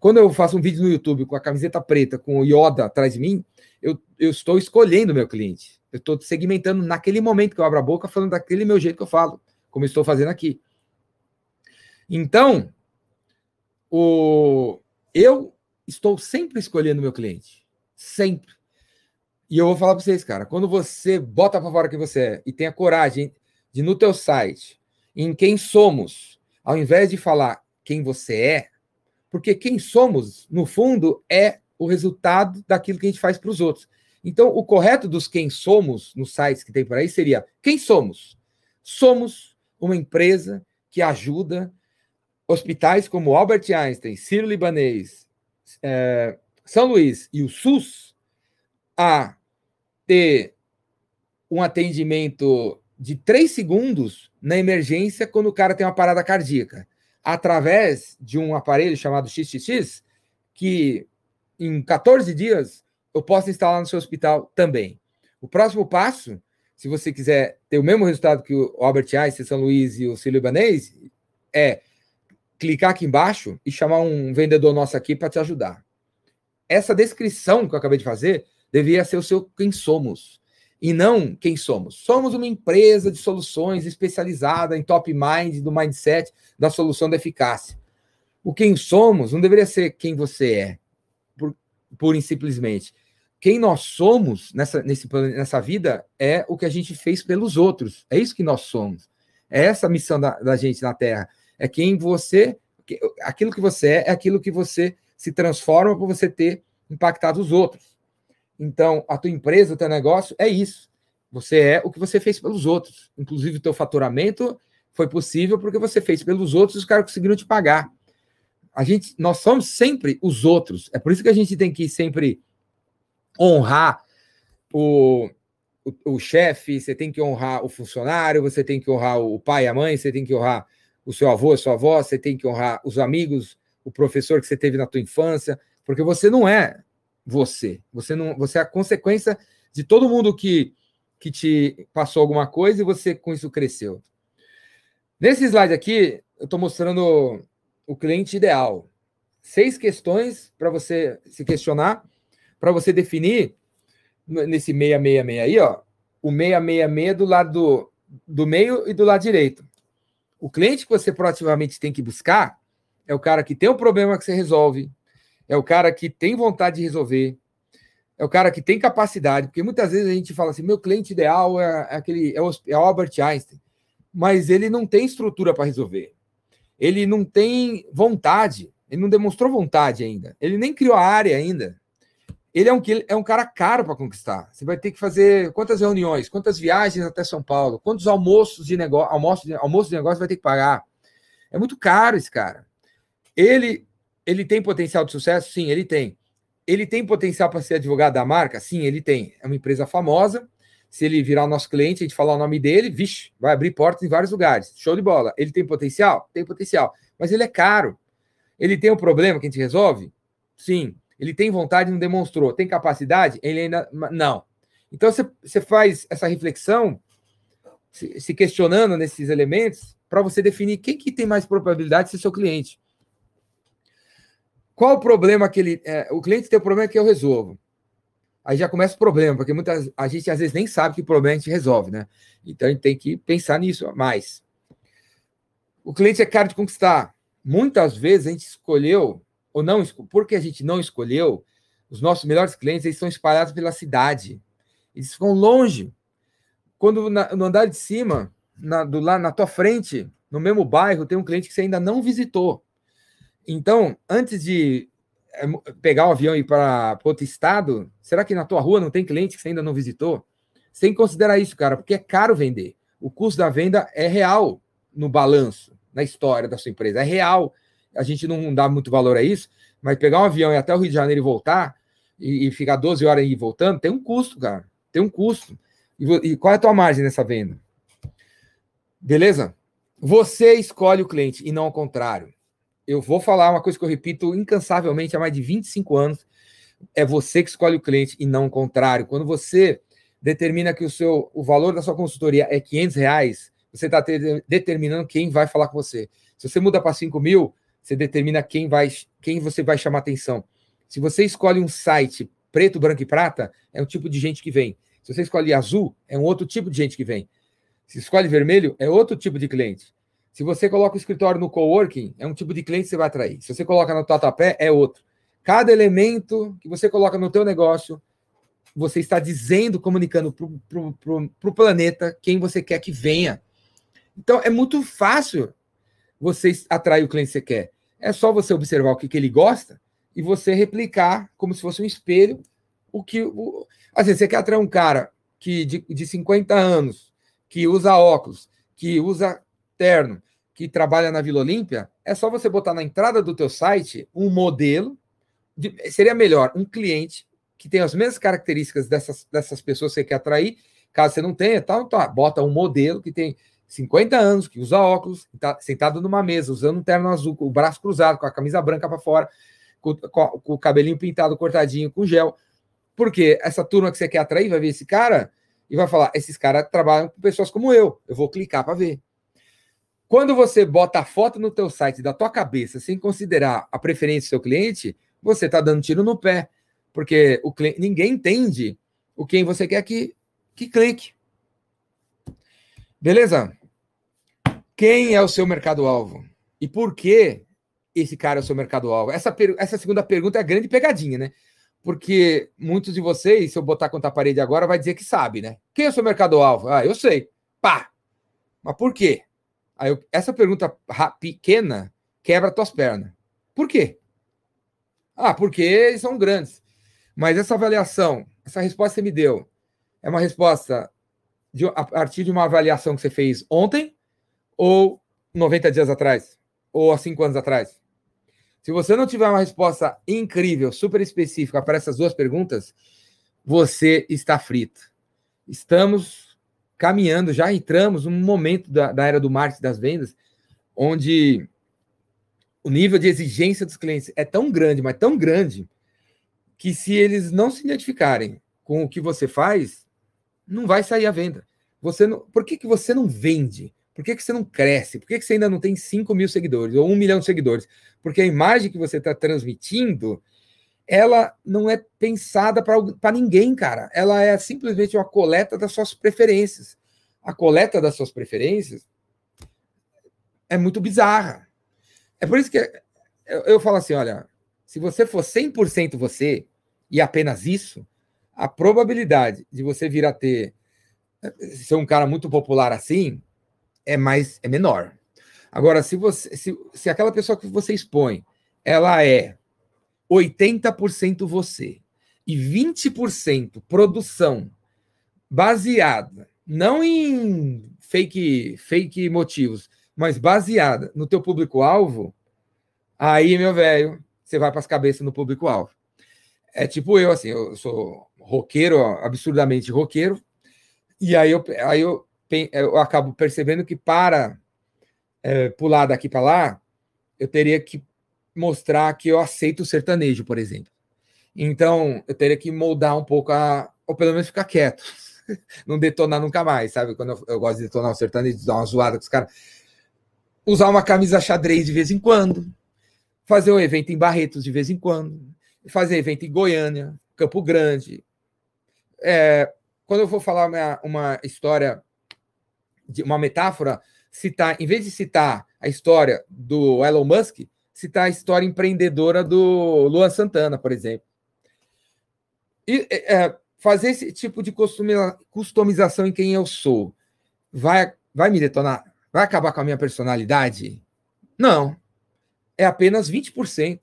Quando eu faço um vídeo no YouTube com a camiseta preta, com o Yoda atrás de mim, eu, eu estou escolhendo meu cliente. Eu estou segmentando naquele momento que eu abro a boca, falando daquele meu jeito que eu falo, como estou fazendo aqui. Então, o, eu estou sempre escolhendo meu cliente. Sempre. E eu vou falar para vocês, cara, quando você bota para fora quem você é e tem a coragem de no teu site, em quem somos, ao invés de falar quem você é, porque quem somos, no fundo, é o resultado daquilo que a gente faz para os outros. Então, o correto dos quem somos nos sites que tem por aí seria: quem somos? Somos uma empresa que ajuda hospitais como Albert Einstein, Ciro Libanês, é, São Luís e o SUS a ter um atendimento de três segundos na emergência quando o cara tem uma parada cardíaca. através de um aparelho chamado XXX, que em 14 dias eu posso instalar no seu hospital também. O próximo passo, se você quiser ter o mesmo resultado que o Albert Einstein, São Luís e o Cílio Ibanez, é clicar aqui embaixo e chamar um vendedor nosso aqui para te ajudar. Essa descrição que eu acabei de fazer deveria ser o seu quem somos e não quem somos. Somos uma empresa de soluções especializada em top mind do mindset da solução da eficácia. O quem somos não deveria ser quem você é, por, e simplesmente. Quem nós somos nessa, nesse, nessa vida é o que a gente fez pelos outros. É isso que nós somos. É essa a missão da, da gente na Terra. É quem você. Aquilo que você é, é aquilo que você se transforma para você ter impactado os outros. Então, a tua empresa, o teu negócio é isso. Você é o que você fez pelos outros. Inclusive, o teu faturamento foi possível porque você fez pelos outros e os caras conseguiram te pagar. A gente, nós somos sempre os outros. É por isso que a gente tem que sempre honrar o, o, o chefe, você tem que honrar o funcionário, você tem que honrar o pai e a mãe, você tem que honrar o seu avô, a sua avó, você tem que honrar os amigos, o professor que você teve na tua infância, porque você não é você. Você não, você é a consequência de todo mundo que, que te passou alguma coisa e você com isso cresceu. Nesse slide aqui, eu estou mostrando o cliente ideal. Seis questões para você se questionar, para você definir nesse 666 aí, ó, o 666 do lado do, do meio e do lado direito. O cliente que você proativamente tem que buscar é o cara que tem um problema que você resolve, é o cara que tem vontade de resolver, é o cara que tem capacidade, porque muitas vezes a gente fala assim: meu cliente ideal é, é aquele é o, é Albert Einstein, mas ele não tem estrutura para resolver, ele não tem vontade, ele não demonstrou vontade ainda, ele nem criou a área ainda. Ele é um, é um cara caro para conquistar. Você vai ter que fazer quantas reuniões, quantas viagens até São Paulo, quantos almoços de negócio, almoço de, almoço de negócio vai ter que pagar. É muito caro esse cara. Ele ele tem potencial de sucesso? Sim, ele tem. Ele tem potencial para ser advogado da marca? Sim, ele tem. É uma empresa famosa. Se ele virar o nosso cliente, a gente falar o nome dele, vixe, vai abrir portas em vários lugares. Show de bola. Ele tem potencial? Tem potencial. Mas ele é caro. Ele tem um problema que a gente resolve? Sim. Ele tem vontade, não demonstrou. Tem capacidade? Ele ainda não. Então você faz essa reflexão, se questionando nesses elementos, para você definir quem que tem mais probabilidade de ser seu cliente. Qual o problema que ele. É, o cliente tem o problema que eu resolvo. Aí já começa o problema, porque muitas, a gente às vezes nem sabe que problema a gente resolve, né? Então a gente tem que pensar nisso mais. O cliente é caro de conquistar. Muitas vezes a gente escolheu, ou não, porque a gente não escolheu, os nossos melhores clientes eles estão espalhados pela cidade. Eles ficam longe. Quando na, no andar de cima, na, do lá na tua frente, no mesmo bairro, tem um cliente que você ainda não visitou. Então, antes de eh, pegar o avião e ir para outro estado, será que na tua rua não tem cliente que você ainda não visitou? Você tem que considerar isso, cara, porque é caro vender. O custo da venda é real no balanço, na história da sua empresa. É real. A gente não dá muito valor a isso, mas pegar um avião e até o Rio de Janeiro e voltar, e, e ficar 12 horas aí voltando, tem um custo, cara. Tem um custo. E, e qual é a tua margem nessa venda? Beleza? Você escolhe o cliente e não ao contrário eu vou falar uma coisa que eu repito incansavelmente há mais de 25 anos: é você que escolhe o cliente e não o contrário. Quando você determina que o seu o valor da sua consultoria é 500 reais, você está determinando quem vai falar com você. Se você muda para 5 mil, você determina quem vai quem você vai chamar atenção. Se você escolhe um site preto, branco e prata, é um tipo de gente que vem. Se você escolhe azul, é um outro tipo de gente que vem. Se escolhe vermelho, é outro tipo de cliente. Se você coloca o escritório no coworking, é um tipo de cliente que você vai atrair. Se você coloca no Tatuapé, é outro. Cada elemento que você coloca no teu negócio, você está dizendo, comunicando para o planeta quem você quer que venha. Então, é muito fácil você atrair o cliente que você quer. É só você observar o que, que ele gosta e você replicar como se fosse um espelho o que... O... Vezes, você quer atrair um cara que de, de 50 anos, que usa óculos, que usa terno, que trabalha na Vila Olímpia, é só você botar na entrada do teu site um modelo, de, seria melhor, um cliente que tem as mesmas características dessas, dessas pessoas que você quer atrair, caso você não tenha, tal, tá, bota um modelo que tem 50 anos, que usa óculos, tá sentado numa mesa, usando um terno azul, o braço cruzado, com a camisa branca para fora, com, com, com, o cabelinho pintado, cortadinho, com gel. Porque essa turma que você quer atrair vai ver esse cara e vai falar: esses caras trabalham com pessoas como eu. Eu vou clicar para ver. Quando você bota a foto no teu site da tua cabeça, sem considerar a preferência do seu cliente, você está dando tiro no pé, porque o cliente, ninguém entende o quem você quer que, que clique. Beleza? Quem é o seu mercado-alvo? E por que esse cara é o seu mercado-alvo? Essa, essa segunda pergunta é a grande pegadinha, né? Porque muitos de vocês, se eu botar contra a parede agora, vai dizer que sabe, né? Quem é o seu mercado-alvo? Ah, eu sei. Pá! Mas por quê? Aí eu, essa pergunta pequena quebra tuas pernas. Por quê? Ah, porque eles são grandes. Mas essa avaliação, essa resposta que você me deu, é uma resposta de, a partir de uma avaliação que você fez ontem ou 90 dias atrás? Ou há 5 anos atrás? Se você não tiver uma resposta incrível, super específica para essas duas perguntas, você está frito. Estamos caminhando, já entramos num momento da, da era do marketing das vendas, onde o nível de exigência dos clientes é tão grande, mas tão grande, que se eles não se identificarem com o que você faz, não vai sair a venda. Você não, por que, que você não vende? Por que, que você não cresce? Por que, que você ainda não tem 5 mil seguidores ou 1 milhão de seguidores? Porque a imagem que você está transmitindo, ela não é pensada para ninguém, cara. Ela é simplesmente uma coleta das suas preferências. A coleta das suas preferências é muito bizarra. É por isso que eu, eu falo assim: olha, se você for 100% você e apenas isso, a probabilidade de você vir a ter ser um cara muito popular assim é mais é menor. Agora, se você se, se aquela pessoa que você expõe, ela é 80% você e 20% produção baseada não em fake fake motivos, mas baseada no teu público alvo, aí meu velho, você vai para as cabeças no público alvo. É tipo eu assim, eu sou roqueiro, absurdamente roqueiro, e aí eu aí eu eu acabo percebendo que para é, pular daqui para lá, eu teria que mostrar que eu aceito o sertanejo, por exemplo. Então, eu teria que moldar um pouco a. Ou pelo menos ficar quieto. Não detonar nunca mais, sabe? Quando eu, eu gosto de detonar o sertanejo, dar uma zoada com os caras. Usar uma camisa xadrez de vez em quando. Fazer um evento em Barretos de vez em quando. Fazer evento em Goiânia, Campo Grande. É, quando eu vou falar uma, uma história de uma metáfora, citar, em vez de citar a história do Elon Musk, citar a história empreendedora do Luan Santana, por exemplo. E é, é fazer esse tipo de customização em quem eu sou vai, vai me detonar? Vai acabar com a minha personalidade? Não. É apenas 20%.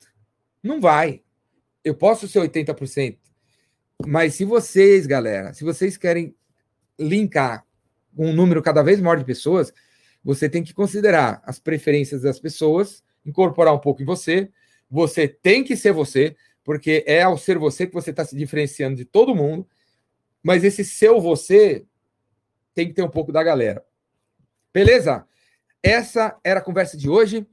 Não vai. Eu posso ser 80%. Mas se vocês, galera, se vocês querem linkar um número cada vez maior de pessoas, você tem que considerar as preferências das pessoas, incorporar um pouco em você. Você tem que ser você, porque é ao ser você que você está se diferenciando de todo mundo. Mas esse seu você tem que ter um pouco da galera. Beleza? Essa era a conversa de hoje.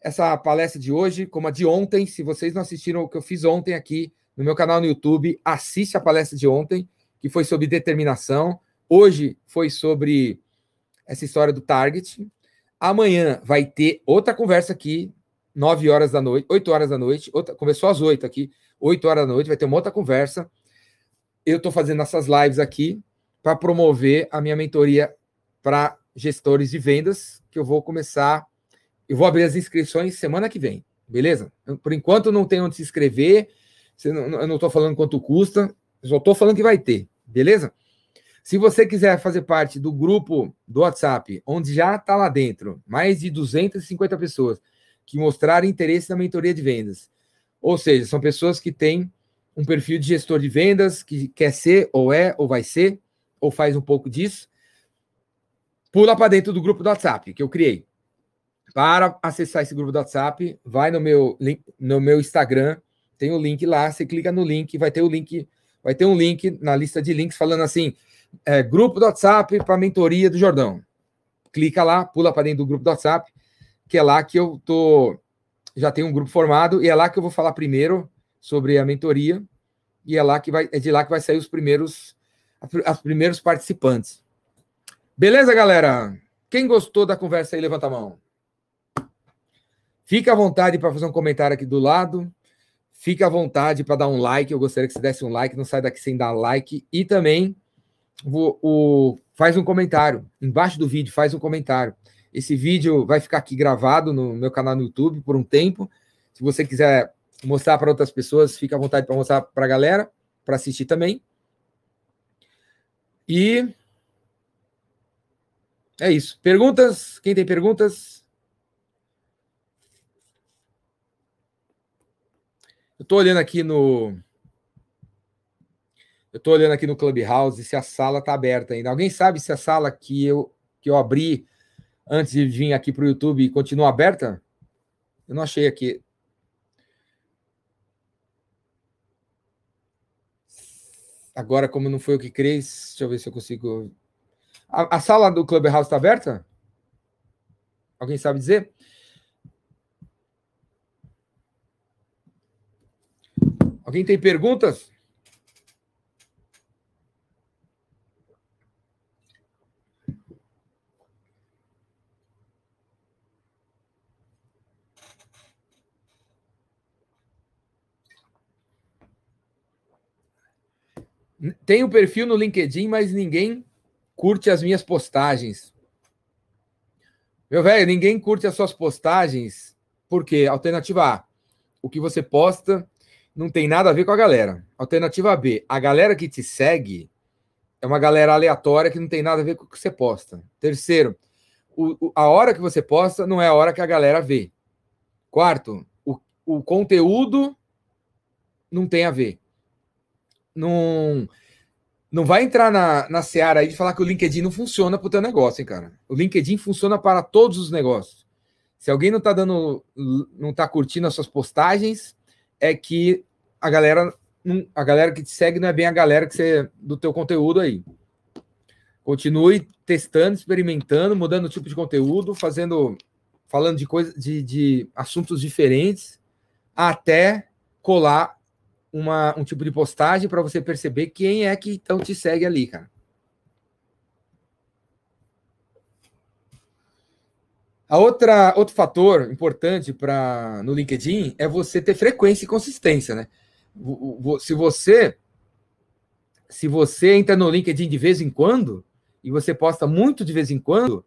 Essa palestra de hoje, como a de ontem. Se vocês não assistiram o que eu fiz ontem aqui no meu canal no YouTube, assiste a palestra de ontem, que foi sobre determinação. Hoje foi sobre essa história do Target. Amanhã vai ter outra conversa aqui, 9 horas da noite, 8 horas da noite. Outra, começou às 8 aqui, 8 horas da noite, vai ter uma outra conversa. Eu estou fazendo essas lives aqui para promover a minha mentoria para gestores de vendas, que eu vou começar. Eu vou abrir as inscrições semana que vem, beleza? Por enquanto não tem onde se inscrever, eu não estou falando quanto custa, só estou falando que vai ter, beleza? Se você quiser fazer parte do grupo do WhatsApp, onde já está lá dentro mais de 250 pessoas que mostraram interesse na mentoria de vendas, ou seja, são pessoas que têm um perfil de gestor de vendas, que quer ser, ou é, ou vai ser, ou faz um pouco disso, pula para dentro do grupo do WhatsApp que eu criei. Para acessar esse grupo do WhatsApp, vai no meu, no meu Instagram, tem o link lá, você clica no link, vai ter o link, vai ter um link na lista de links falando assim: é, grupo do WhatsApp para mentoria do Jordão. clica lá, pula para dentro do grupo do WhatsApp, que é lá que eu tô já tenho um grupo formado e é lá que eu vou falar primeiro sobre a mentoria e é lá que vai é de lá que vai sair os primeiros os primeiros participantes. Beleza, galera? Quem gostou da conversa aí, levanta a mão. Fica à vontade para fazer um comentário aqui do lado. Fica à vontade para dar um like. Eu gostaria que você desse um like. Não sai daqui sem dar like. E também o, o, faz um comentário. Embaixo do vídeo, faz um comentário. Esse vídeo vai ficar aqui gravado no meu canal no YouTube por um tempo. Se você quiser mostrar para outras pessoas, fica à vontade para mostrar para a galera, para assistir também. E é isso. Perguntas? Quem tem perguntas? Eu estou olhando aqui no. Eu estou olhando aqui no Clubhouse se a sala está aberta ainda. Alguém sabe se a sala que eu, que eu abri antes de vir aqui para o YouTube continua aberta? Eu não achei aqui. Agora, como não foi o que criei, deixa eu ver se eu consigo. A, a sala do Clubhouse está aberta? Alguém sabe dizer? Alguém tem perguntas? Tenho perfil no LinkedIn, mas ninguém curte as minhas postagens. Meu velho, ninguém curte as suas postagens, porque alternativa A, o que você posta não tem nada a ver com a galera. Alternativa B, a galera que te segue é uma galera aleatória que não tem nada a ver com o que você posta. Terceiro, o, a hora que você posta não é a hora que a galera vê. Quarto, o, o conteúdo não tem a ver não, não vai entrar na, na seara aí de falar que o LinkedIn não funciona para o teu negócio, hein, cara. O LinkedIn funciona para todos os negócios. Se alguém não está dando, não está curtindo as suas postagens, é que a galera, a galera que te segue não é bem a galera que você do teu conteúdo aí. Continue testando, experimentando, mudando o tipo de conteúdo, fazendo, falando de coisas, de, de assuntos diferentes, até colar uma, um tipo de postagem para você perceber quem é que então te segue ali, cara. A outra, outro fator importante para no LinkedIn é você ter frequência e consistência, né? Se você se você entra no LinkedIn de vez em quando e você posta muito de vez em quando,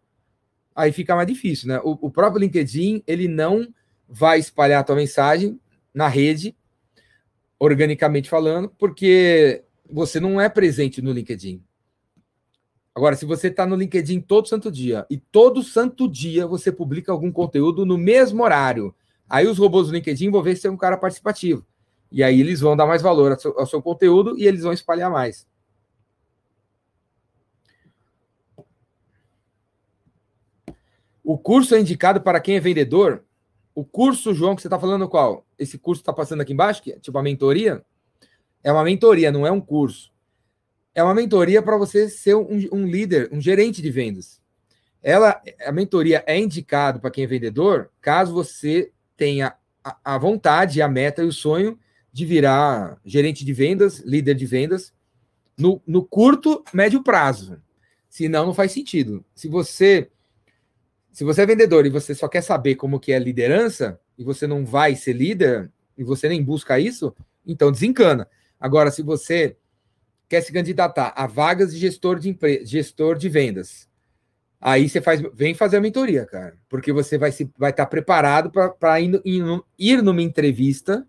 aí fica mais difícil, né? O, o próprio LinkedIn ele não vai espalhar a tua mensagem na rede organicamente falando, porque você não é presente no LinkedIn. Agora, se você está no LinkedIn todo santo dia e todo santo dia você publica algum conteúdo no mesmo horário, aí os robôs do LinkedIn vão ver se é um cara participativo. E aí eles vão dar mais valor ao seu, ao seu conteúdo e eles vão espalhar mais. O curso é indicado para quem é vendedor? O curso, João, que você está falando qual? Esse curso está passando aqui embaixo, que é tipo a mentoria? É uma mentoria, não é um curso. É uma mentoria para você ser um, um, líder, um gerente de vendas. Ela, a mentoria é indicado para quem é vendedor, caso você tenha a, a vontade, a meta e o sonho de virar gerente de vendas, líder de vendas, no, no curto, médio prazo. Senão, não faz sentido. Se você se você é vendedor e você só quer saber como que é liderança, e você não vai ser líder, e você nem busca isso, então desencana. Agora, se você quer se candidatar a vagas de gestor de empre... gestor de vendas, aí você faz, vem fazer a mentoria, cara, porque você vai se vai estar preparado para ir, ir numa entrevista.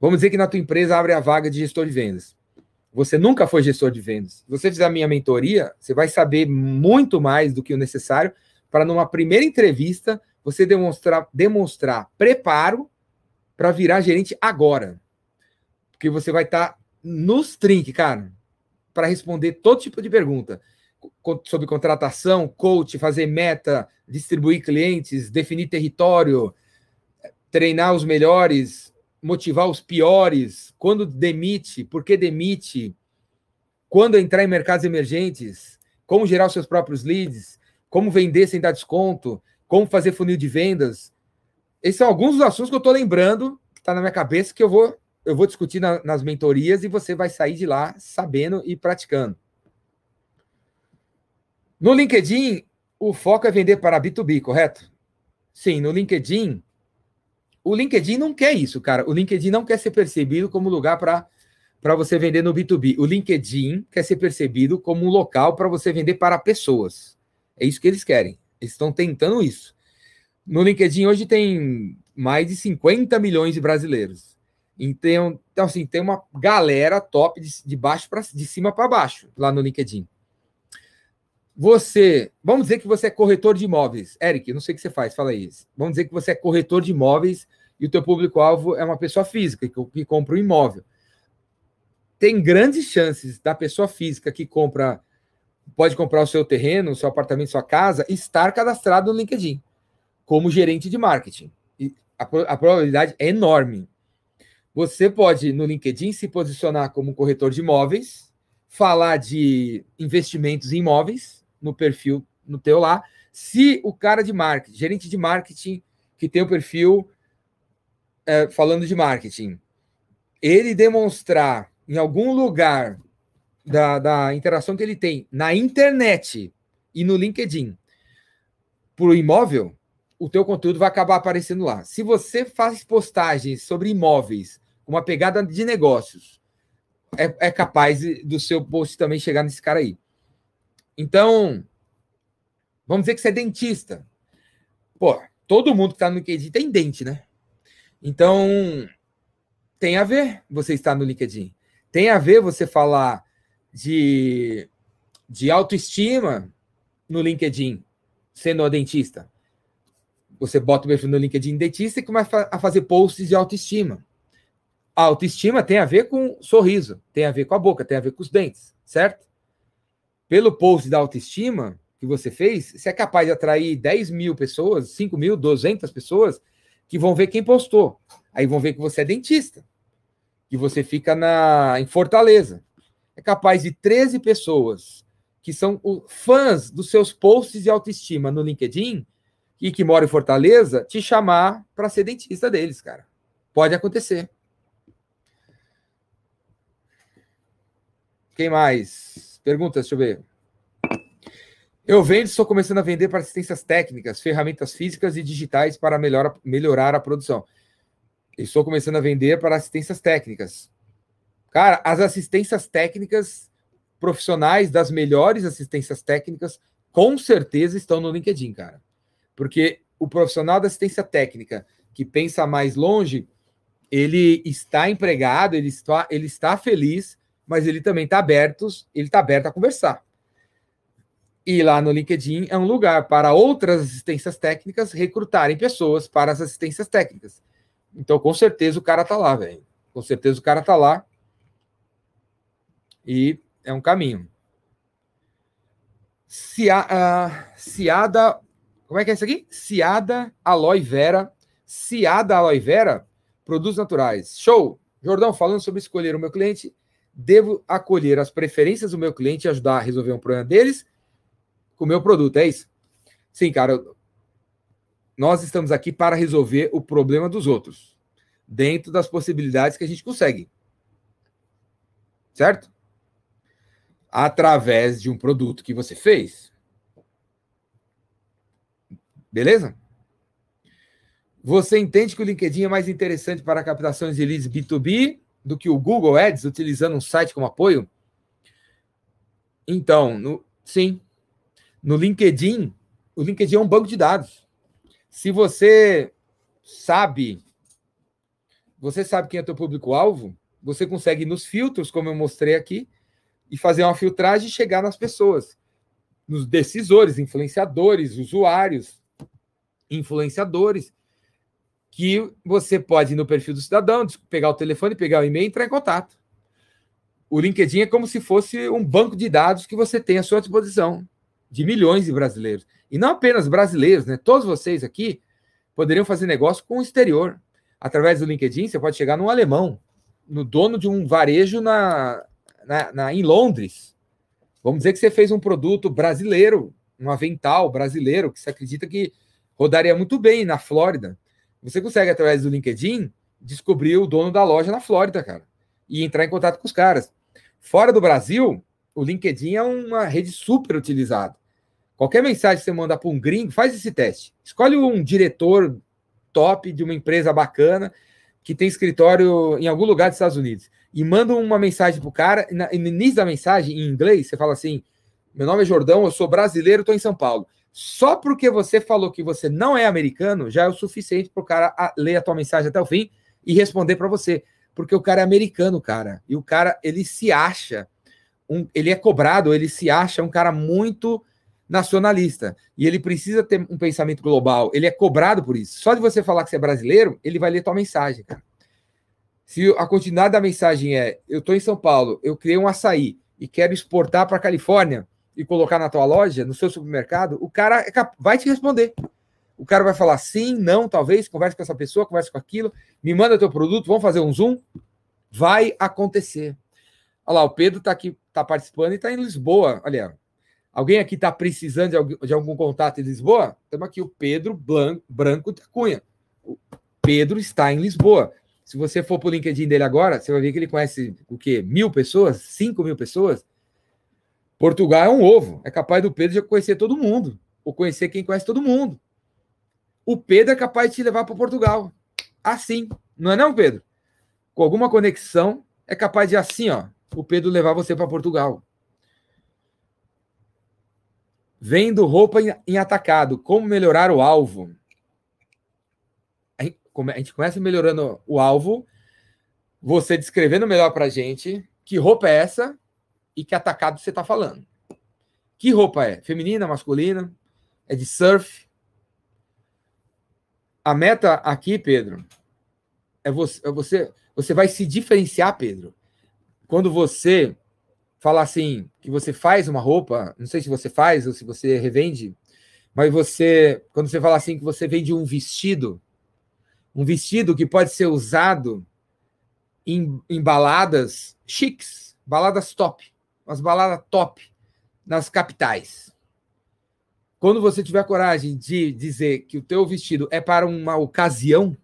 Vamos dizer que na tua empresa abre a vaga de gestor de vendas. Você nunca foi gestor de vendas. Se você fizer a minha mentoria, você vai saber muito mais do que o necessário para numa primeira entrevista você demonstrar, demonstrar preparo para virar gerente agora. Porque você vai estar tá nos trinques, cara, para responder todo tipo de pergunta sobre contratação, coach, fazer meta, distribuir clientes, definir território, treinar os melhores, motivar os piores, quando demite, por que demite, quando entrar em mercados emergentes, como gerar os seus próprios leads, como vender sem dar desconto, como fazer funil de vendas. Esses são alguns dos assuntos que eu estou lembrando, que está na minha cabeça, que eu vou, eu vou discutir na, nas mentorias e você vai sair de lá sabendo e praticando. No LinkedIn, o foco é vender para B2B, correto? Sim, no LinkedIn. O LinkedIn não quer isso, cara. O LinkedIn não quer ser percebido como lugar para para você vender no B2B. O LinkedIn quer ser percebido como um local para você vender para pessoas. É isso que eles querem. Eles estão tentando isso. No LinkedIn hoje tem mais de 50 milhões de brasileiros. Então, então assim, tem uma galera top de, de baixo para de cima para baixo lá no LinkedIn. Você, vamos dizer que você é corretor de imóveis. Eric, não sei o que você faz, fala isso. Vamos dizer que você é corretor de imóveis e o teu público-alvo é uma pessoa física que, que compra um imóvel. Tem grandes chances da pessoa física que compra, pode comprar o seu terreno, o seu apartamento, sua casa, estar cadastrado no LinkedIn como gerente de marketing. E a, a probabilidade é enorme. Você pode, no LinkedIn, se posicionar como corretor de imóveis, falar de investimentos em imóveis, no perfil no teu lá. Se o cara de marketing, gerente de marketing, que tem o perfil é, falando de marketing, ele demonstrar em algum lugar da, da interação que ele tem na internet e no LinkedIn por imóvel, o teu conteúdo vai acabar aparecendo lá. Se você faz postagens sobre imóveis uma pegada de negócios, é, é capaz do seu post também chegar nesse cara aí. Então, vamos dizer que você é dentista. Pô, todo mundo que está no LinkedIn tem dente, né? Então, tem a ver você estar no LinkedIn. Tem a ver você falar de, de autoestima no LinkedIn, sendo dentista. Você bota o perfil no LinkedIn dentista e começa a fazer posts de autoestima. A autoestima tem a ver com sorriso, tem a ver com a boca, tem a ver com os dentes, certo? pelo post da autoestima que você fez, você é capaz de atrair 10 mil pessoas, 5 mil, 200 pessoas que vão ver quem postou. Aí vão ver que você é dentista, que você fica na, em Fortaleza. É capaz de 13 pessoas que são fãs dos seus posts de autoestima no LinkedIn e que moram em Fortaleza te chamar para ser dentista deles, cara. Pode acontecer. Quem mais? Perguntas, deixa eu ver. Eu vendo, estou começando a vender para assistências técnicas, ferramentas físicas e digitais para melhor, melhorar a produção. Estou começando a vender para assistências técnicas. Cara, as assistências técnicas profissionais das melhores assistências técnicas com certeza estão no LinkedIn, cara. Porque o profissional da assistência técnica que pensa mais longe, ele está empregado, ele está, ele está feliz mas ele também está aberto, ele está aberto a conversar. E lá no LinkedIn é um lugar para outras assistências técnicas recrutarem pessoas para as assistências técnicas. Então, com certeza o cara está lá, velho. Com certeza o cara está lá. E é um caminho. Cia, uh, Ciada. Como é que é isso aqui? Ciada Aloe Vera. Ciada Aloe Vera, produtos naturais. Show! Jordão, falando sobre escolher o meu cliente, devo acolher as preferências do meu cliente e ajudar a resolver um problema deles com o meu produto, é isso? Sim, cara. Nós estamos aqui para resolver o problema dos outros, dentro das possibilidades que a gente consegue. Certo? Através de um produto que você fez. Beleza? Você entende que o LinkedIn é mais interessante para captações de leads B2B do que o Google Ads utilizando um site como apoio? Então, no, sim. No LinkedIn, o LinkedIn é um banco de dados. Se você sabe, você sabe quem é teu público-alvo, você consegue nos filtros, como eu mostrei aqui, e fazer uma filtragem e chegar nas pessoas, nos decisores, influenciadores, usuários, influenciadores, que você pode ir no perfil do cidadão, pegar o telefone, pegar o e-mail e entrar em contato. O LinkedIn é como se fosse um banco de dados que você tem à sua disposição, de milhões de brasileiros. E não apenas brasileiros, né? Todos vocês aqui poderiam fazer negócio com o exterior. Através do LinkedIn, você pode chegar num alemão, no dono de um varejo na, na, na, em Londres. Vamos dizer que você fez um produto brasileiro um avental brasileiro que você acredita que rodaria muito bem na Flórida. Você consegue, através do LinkedIn, descobrir o dono da loja na Flórida, cara, e entrar em contato com os caras. Fora do Brasil, o LinkedIn é uma rede super utilizada. Qualquer mensagem que você manda para um gringo, faz esse teste. Escolhe um diretor top de uma empresa bacana que tem escritório em algum lugar dos Estados Unidos e manda uma mensagem para o cara. E no início da mensagem, em inglês, você fala assim: Meu nome é Jordão, eu sou brasileiro, estou em São Paulo. Só porque você falou que você não é americano, já é o suficiente para o cara ler a tua mensagem até o fim e responder para você. Porque o cara é americano, cara. E o cara, ele se acha, um, ele é cobrado, ele se acha um cara muito nacionalista. E ele precisa ter um pensamento global. Ele é cobrado por isso. Só de você falar que você é brasileiro, ele vai ler tua mensagem, cara. Se a continuidade da mensagem é: eu estou em São Paulo, eu criei um açaí e quero exportar para a Califórnia, e colocar na tua loja, no seu supermercado, o cara é vai te responder. O cara vai falar sim, não, talvez, converse com essa pessoa, converse com aquilo, me manda teu produto, vamos fazer um zoom. Vai acontecer. Olha lá, o Pedro está aqui, está participando e está em Lisboa. Olha, alguém aqui está precisando de algum, de algum, contato em Lisboa? Temos aqui o Pedro Blanco, Branco da Cunha. O Pedro está em Lisboa. Se você for para o LinkedIn dele agora, você vai ver que ele conhece o quê? Mil pessoas? Cinco mil pessoas? Portugal é um ovo. É capaz do Pedro já conhecer todo mundo. Ou conhecer quem conhece todo mundo. O Pedro é capaz de te levar para Portugal. Assim. Não é não, Pedro? Com alguma conexão, é capaz de assim, ó, o Pedro levar você para Portugal. Vendo roupa em atacado. Como melhorar o alvo? A gente começa melhorando o alvo. Você descrevendo melhor para gente que roupa é essa e que atacado você está falando. Que roupa é? Feminina, masculina? É de surf? A meta aqui, Pedro, é você, é você, você vai se diferenciar, Pedro. Quando você falar assim, que você faz uma roupa, não sei se você faz ou se você revende, mas você, quando você fala assim que você vende um vestido, um vestido que pode ser usado em, em baladas chiques, baladas top umas baladas top nas capitais. Quando você tiver coragem de dizer que o teu vestido é para uma ocasião,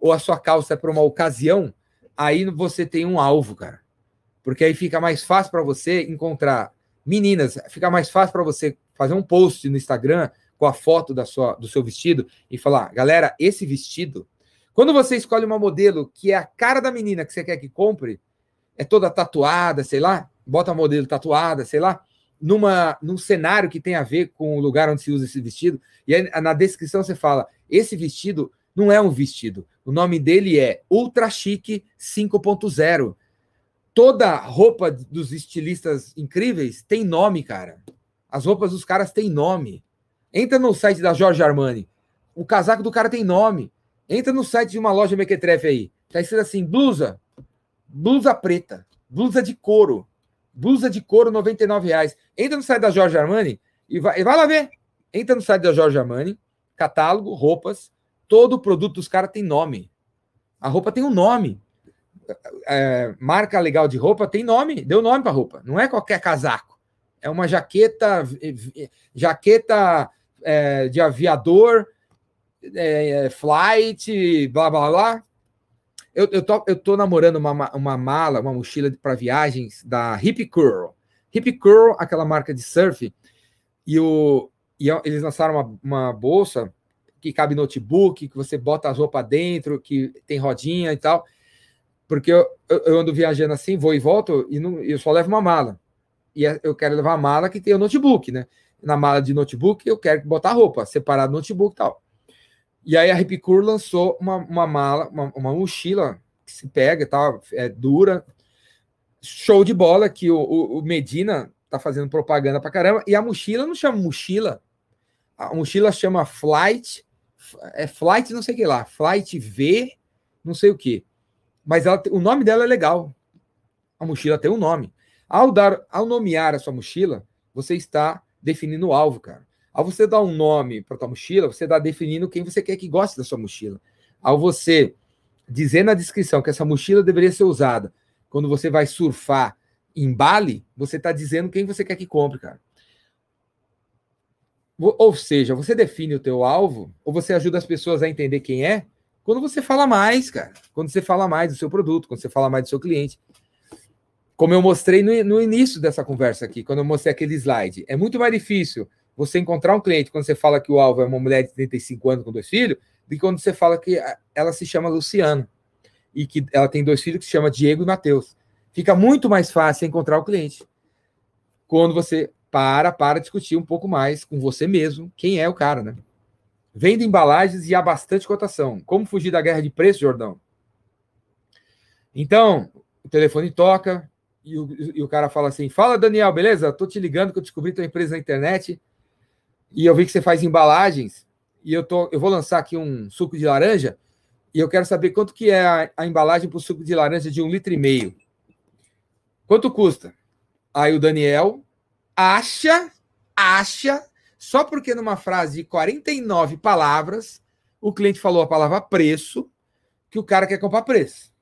ou a sua calça é para uma ocasião, aí você tem um alvo, cara. Porque aí fica mais fácil para você encontrar meninas, fica mais fácil para você fazer um post no Instagram com a foto da sua, do seu vestido e falar, galera, esse vestido. Quando você escolhe uma modelo que é a cara da menina que você quer que compre, é toda tatuada, sei lá, bota modelo tatuada, sei lá, numa, num cenário que tem a ver com o lugar onde se usa esse vestido. E aí na descrição você fala: esse vestido não é um vestido. O nome dele é Ultra Chique 5.0. Toda roupa dos estilistas incríveis tem nome, cara. As roupas dos caras têm nome. Entra no site da Jorge Armani. O casaco do cara tem nome. Entra no site de uma loja mequetrefe aí. Tá escrito assim: blusa. Blusa preta. Blusa de couro. Blusa de couro, 99 reais. Entra no site da Jorge Armani e vai, e vai lá ver. Entra no site da Jorge Armani, catálogo, roupas. Todo produto dos caras tem nome. A roupa tem um nome. É, marca legal de roupa tem nome, deu nome para roupa. Não é qualquer casaco. É uma jaqueta, jaqueta é, de aviador, é, flight, blá blá blá. Eu, eu, tô, eu tô namorando uma, uma mala, uma mochila para viagens da Hip Curl. Hip Curl, aquela marca de surf, e, o, e eles lançaram uma, uma bolsa que cabe notebook, que você bota as roupas dentro, que tem rodinha e tal. Porque eu, eu ando viajando assim, vou e volto, e não, eu só levo uma mala. E é, eu quero levar uma mala que tem o notebook, né? Na mala de notebook, eu quero botar roupa, separado do notebook e tal. E aí a Ripicur lançou uma, uma mala, uma, uma, mochila que se pega, tá, é dura, show de bola, que o, o, Medina tá fazendo propaganda pra caramba, e a mochila não chama mochila, a mochila chama Flight, é Flight não sei o que lá, Flight V, não sei o que, mas ela, o nome dela é legal, a mochila tem um nome. Ao, dar, ao nomear a sua mochila, você está definindo o alvo, cara. Ao você dar um nome para tua mochila, você está definindo quem você quer que goste da sua mochila. Ao você dizer na descrição que essa mochila deveria ser usada quando você vai surfar em Bali, você está dizendo quem você quer que compre, cara. ou seja, você define o teu alvo, ou você ajuda as pessoas a entender quem é, quando você fala mais, cara. Quando você fala mais do seu produto, quando você fala mais do seu cliente. Como eu mostrei no, no início dessa conversa aqui, quando eu mostrei aquele slide. É muito mais difícil você encontrar um cliente quando você fala que o alvo é uma mulher de 35 anos com dois filhos, do que quando você fala que ela se chama Luciana e que ela tem dois filhos que se chama Diego e Matheus. Fica muito mais fácil encontrar o cliente quando você para para discutir um pouco mais com você mesmo quem é o cara, né? Vende embalagens e há bastante cotação. Como fugir da guerra de preço, Jordão? Então, o telefone toca e o, e o cara fala assim: Fala, Daniel, beleza? Tô te ligando que eu descobri tua empresa na internet e eu vi que você faz embalagens e eu, tô, eu vou lançar aqui um suco de laranja e eu quero saber quanto que é a, a embalagem para o suco de laranja de um litro e meio. Quanto custa? Aí o Daniel acha, acha, só porque numa frase de 49 palavras, o cliente falou a palavra preço, que o cara quer comprar preço.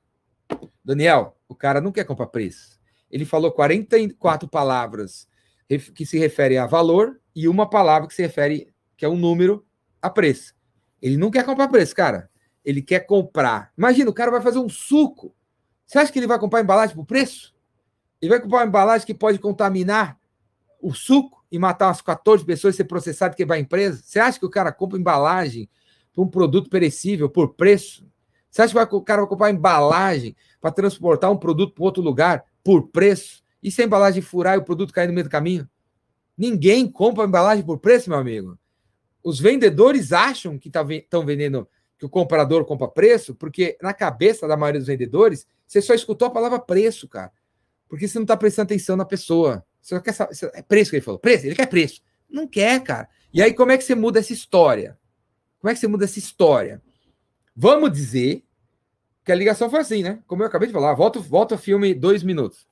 Daniel, o cara não quer comprar preço. Ele falou 44 palavras que se referem a valor e uma palavra que se refere, que é um número, a preço. Ele não quer comprar preço, cara. Ele quer comprar. Imagina, o cara vai fazer um suco. Você acha que ele vai comprar embalagem por preço? Ele vai comprar uma embalagem que pode contaminar o suco e matar umas 14 pessoas e ser processado e quebrar a empresa? Você acha que o cara compra embalagem para um produto perecível por preço? Você acha que o cara vai comprar embalagem para transportar um produto para outro lugar por preço? E se a embalagem furar e o produto cair no meio do caminho? Ninguém compra embalagem por preço, meu amigo. Os vendedores acham que estão tá vendendo, que o comprador compra preço, porque na cabeça da maioria dos vendedores, você só escutou a palavra preço, cara. Porque você não está prestando atenção na pessoa. Você quer saber. É preço que ele falou. Preço? Ele quer preço. Não quer, cara. E aí, como é que você muda essa história? Como é que você muda essa história? Vamos dizer que a ligação foi assim, né? Como eu acabei de falar. Volta, volta o filme dois minutos.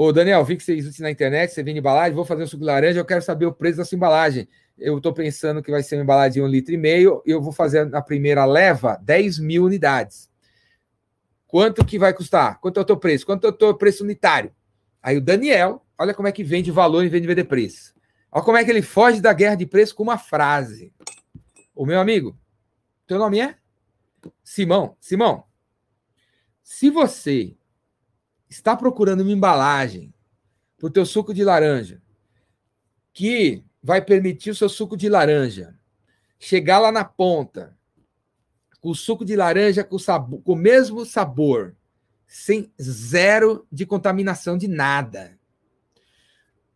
Ô, Daniel, vi que você existe na internet, você vende embalagem, vou fazer um suco de laranja, eu quero saber o preço da sua embalagem. Eu estou pensando que vai ser uma embalagem de um litro e meio, eu vou fazer na primeira leva 10 mil unidades. Quanto que vai custar? Quanto é o teu preço? Quanto é o teu preço unitário? Aí o Daniel, olha como é que vende valor em vez de vender preço. Olha como é que ele foge da guerra de preço com uma frase. O meu amigo, teu nome é? Simão. Simão, se você está procurando uma embalagem para o teu suco de laranja que vai permitir o seu suco de laranja chegar lá na ponta com o suco de laranja com, sabor, com o mesmo sabor sem zero de contaminação de nada.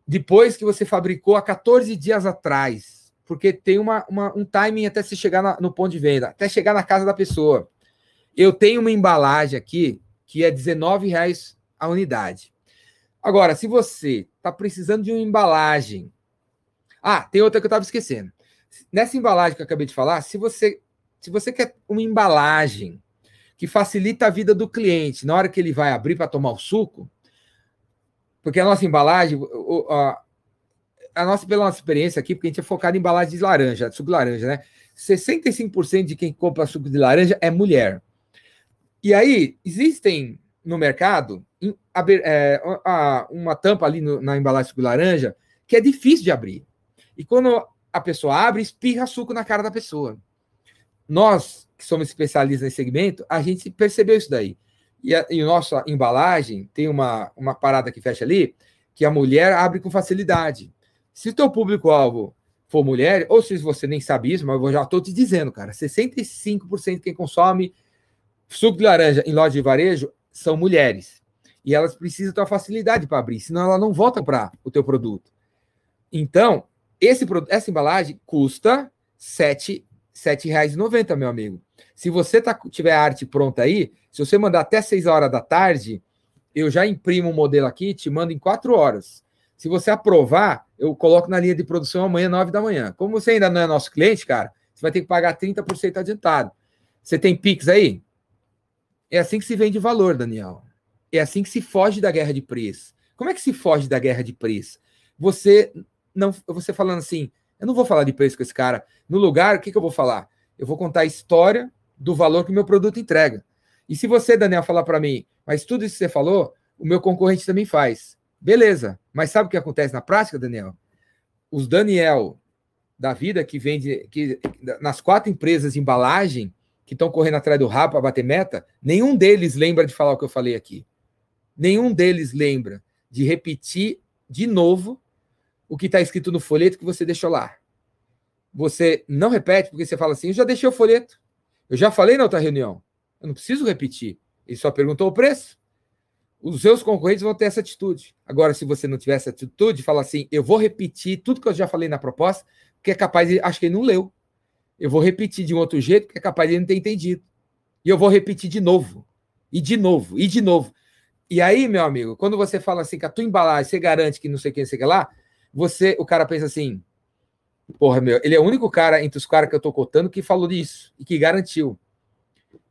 Depois que você fabricou há 14 dias atrás, porque tem uma, uma um timing até se chegar na, no ponto de venda, até chegar na casa da pessoa. Eu tenho uma embalagem aqui que é R$19,00 a unidade. Agora, se você está precisando de uma embalagem. Ah, tem outra que eu estava esquecendo. Nessa embalagem que eu acabei de falar, se você, se você quer uma embalagem que facilita a vida do cliente na hora que ele vai abrir para tomar o suco, porque a nossa embalagem, a, a nossa, pela nossa experiência aqui, porque a gente é focado em embalagem de laranja, de suco de laranja, né? 65% de quem compra suco de laranja é mulher. E aí, existem no mercado é, uma tampa ali no, na embalagem de laranja que é difícil de abrir. E quando a pessoa abre, espirra suco na cara da pessoa. Nós, que somos especialistas nesse segmento, a gente percebeu isso daí. E a, e a nossa embalagem tem uma, uma parada que fecha ali, que a mulher abre com facilidade. Se o teu público-alvo for mulher, ou se você nem sabe isso, mas eu já estou te dizendo, cara, 65% de quem consome suco de laranja em loja de varejo são mulheres. E elas precisam ter uma facilidade para abrir, senão ela não volta para o teu produto. Então, esse, essa embalagem custa R$ 7,90, meu amigo. Se você tá, tiver a arte pronta aí, se você mandar até 6 horas da tarde, eu já imprimo o um modelo aqui te mando em 4 horas. Se você aprovar, eu coloco na linha de produção amanhã, 9 da manhã. Como você ainda não é nosso cliente, cara, você vai ter que pagar 30% adiantado. Você tem Pix aí? É assim que se vende valor, Daniel. É assim que se foge da guerra de preço. Como é que se foge da guerra de preço? Você não, você falando assim, eu não vou falar de preço com esse cara. No lugar, o que, que eu vou falar? Eu vou contar a história do valor que o meu produto entrega. E se você, Daniel, falar para mim, mas tudo isso que você falou, o meu concorrente também faz. Beleza, mas sabe o que acontece na prática, Daniel? Os Daniel da vida que vende que nas quatro empresas de embalagem que estão correndo atrás do rabo para bater meta, nenhum deles lembra de falar o que eu falei aqui. Nenhum deles lembra de repetir de novo o que está escrito no folheto que você deixou lá. Você não repete porque você fala assim: eu já deixei o folheto, eu já falei na outra reunião, eu não preciso repetir. Ele só perguntou o preço. Os seus concorrentes vão ter essa atitude. Agora, se você não tiver essa atitude, fala assim: eu vou repetir tudo que eu já falei na proposta, que é capaz de. Acho que ele não leu. Eu vou repetir de um outro jeito, que é capaz de ele não ter entendido. E eu vou repetir de novo. E de novo, e de novo. E aí, meu amigo, quando você fala assim que a tua embalagem, você garante que não sei quem, sei lá, você, o cara pensa assim, porra, meu, ele é o único cara entre os caras que eu tô cotando que falou disso e que garantiu.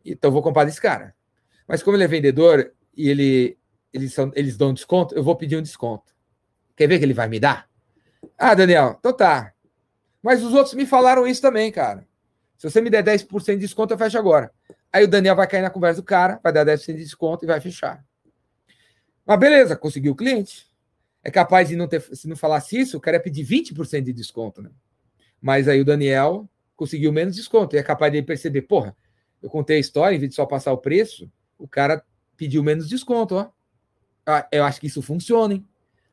Então vou comprar desse cara. Mas como ele é vendedor e ele, eles, são, eles dão desconto, eu vou pedir um desconto. Quer ver que ele vai me dar? Ah, Daniel, então tá. Mas os outros me falaram isso também, cara. Se você me der 10% de desconto, eu fecho agora. Aí o Daniel vai cair na conversa do cara, vai dar 10% de desconto e vai fechar. Mas beleza, conseguiu o cliente. É capaz de não ter, se não falasse isso, o cara ia pedir 20% de desconto, né? Mas aí o Daniel conseguiu menos desconto. E é capaz de perceber, porra, eu contei a história, em vez de só passar o preço, o cara pediu menos desconto, ó. Ah, eu acho que isso funciona, hein?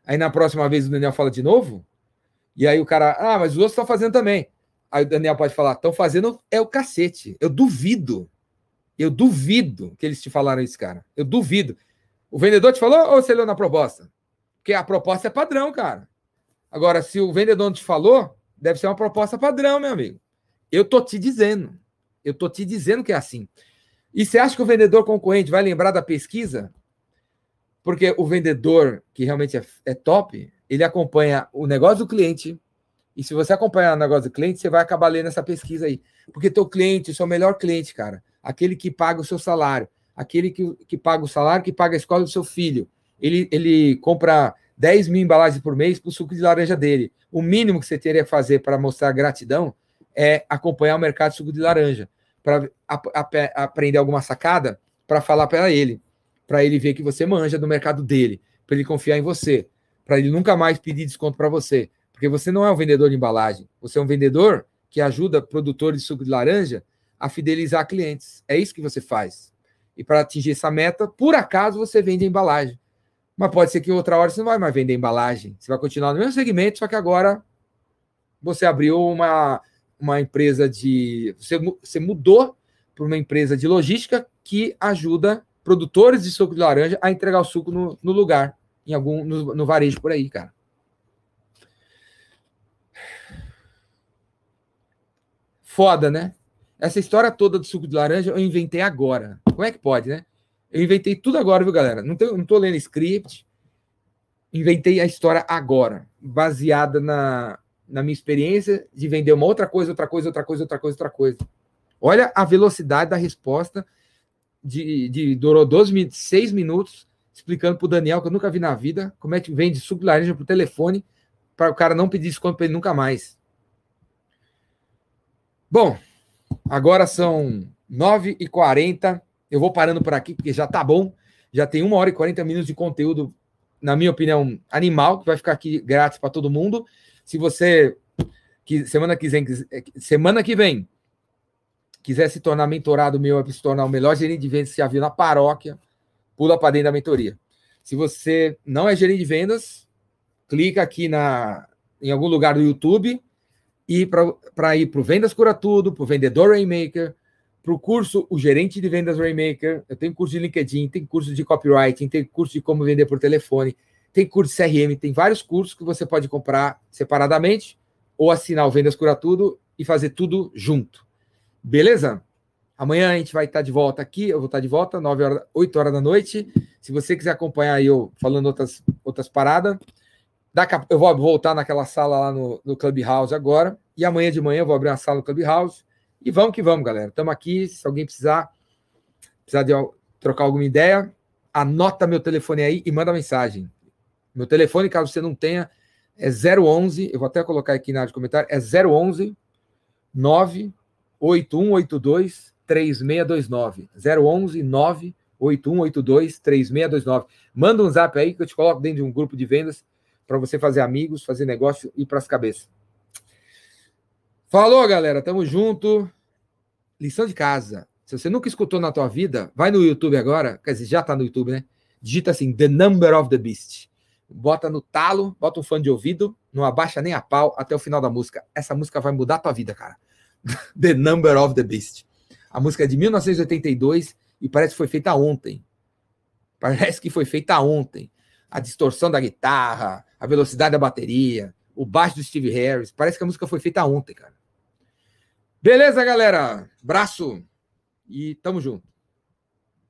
Aí na próxima vez o Daniel fala de novo, e aí o cara, ah, mas os outros estão fazendo também. Aí o Daniel pode falar, estão fazendo é o cacete. Eu duvido. Eu duvido que eles te falaram isso, cara. Eu duvido. O vendedor te falou ou você leu na proposta? Porque a proposta é padrão, cara. Agora, se o vendedor não te falou, deve ser uma proposta padrão, meu amigo. Eu tô te dizendo. Eu tô te dizendo que é assim. E você acha que o vendedor concorrente vai lembrar da pesquisa? Porque o vendedor, que realmente é, é top, ele acompanha o negócio do cliente. E se você acompanhar o negócio do cliente, você vai acabar lendo essa pesquisa aí. Porque teu cliente, seu melhor cliente, cara, aquele que paga o seu salário, aquele que, que paga o salário, que paga a escola do seu filho, ele, ele compra 10 mil embalagens por mês para o suco de laranja dele. O mínimo que você teria que fazer para mostrar gratidão é acompanhar o mercado de suco de laranja, para aprender alguma sacada, para falar para ele, para ele ver que você manja do mercado dele, para ele confiar em você para ele nunca mais pedir desconto para você. Porque você não é um vendedor de embalagem, você é um vendedor que ajuda produtores de suco de laranja a fidelizar clientes. É isso que você faz. E para atingir essa meta, por acaso você vende a embalagem. Mas pode ser que outra hora você não vai mais vender embalagem. Você vai continuar no mesmo segmento, só que agora você abriu uma, uma empresa de. Você, você mudou para uma empresa de logística que ajuda produtores de suco de laranja a entregar o suco no, no lugar em algum no, no varejo por aí, cara. Foda, né? Essa história toda do suco de laranja eu inventei agora. Como é que pode, né? Eu inventei tudo agora, viu, galera? Não, tenho, não tô lendo script. Inventei a história agora, baseada na, na minha experiência de vender uma outra coisa, outra coisa, outra coisa, outra coisa, outra coisa. Olha a velocidade da resposta. De, de durou 12, 6 minutos explicando para o Daniel, que eu nunca vi na vida, como é que vende suco de laranja por telefone para o cara não pedir desconto para ele nunca mais. Bom, agora são 9h40. Eu vou parando por aqui, porque já tá bom. Já tem uma hora e 40 minutos de conteúdo, na minha opinião, animal, que vai ficar aqui grátis para todo mundo. Se você que semana que vem, semana que vem quiser se tornar mentorado meu, se tornar o melhor gerente de vendas que já viu na paróquia, pula para dentro da mentoria. Se você não é gerente de vendas, clica aqui na, em algum lugar do YouTube e para ir para o Vendas Cura Tudo, para o Vendedor Rainmaker, para o curso O Gerente de Vendas Rainmaker. Eu tenho curso de LinkedIn, tem curso de copywriting, tem curso de como vender por telefone, tem curso de CRM, tem vários cursos que você pode comprar separadamente ou assinar o Vendas Cura Tudo e fazer tudo junto. Beleza? Amanhã a gente vai estar de volta aqui, eu vou estar de volta, 9 horas, 8 horas da noite. Se você quiser acompanhar eu falando outras, outras paradas, eu vou voltar naquela sala lá no, no Clubhouse agora. E amanhã de manhã eu vou abrir uma sala no Clubhouse. E vamos que vamos, galera. Estamos aqui. Se alguém precisar, precisar de trocar alguma ideia, anota meu telefone aí e manda mensagem. Meu telefone, caso você não tenha, é 011. Eu vou até colocar aqui na área de comentário. É 011 98182 3629. 011 98182 3629. Manda um zap aí que eu te coloco dentro de um grupo de vendas para você fazer amigos, fazer negócio e para as cabeças. Falou, galera. Tamo junto. Lição de casa. Se você nunca escutou na tua vida, vai no YouTube agora. Quer dizer, já tá no YouTube, né? Digita assim, The Number of the Beast. Bota no talo, bota um fone de ouvido, não abaixa nem a pau até o final da música. Essa música vai mudar a tua vida, cara. the Number of the Beast. A música é de 1982 e parece que foi feita ontem. Parece que foi feita ontem. A distorção da guitarra, a velocidade da bateria, o baixo do Steve Harris. Parece que a música foi feita ontem, cara. Beleza, galera? Braço e tamo junto.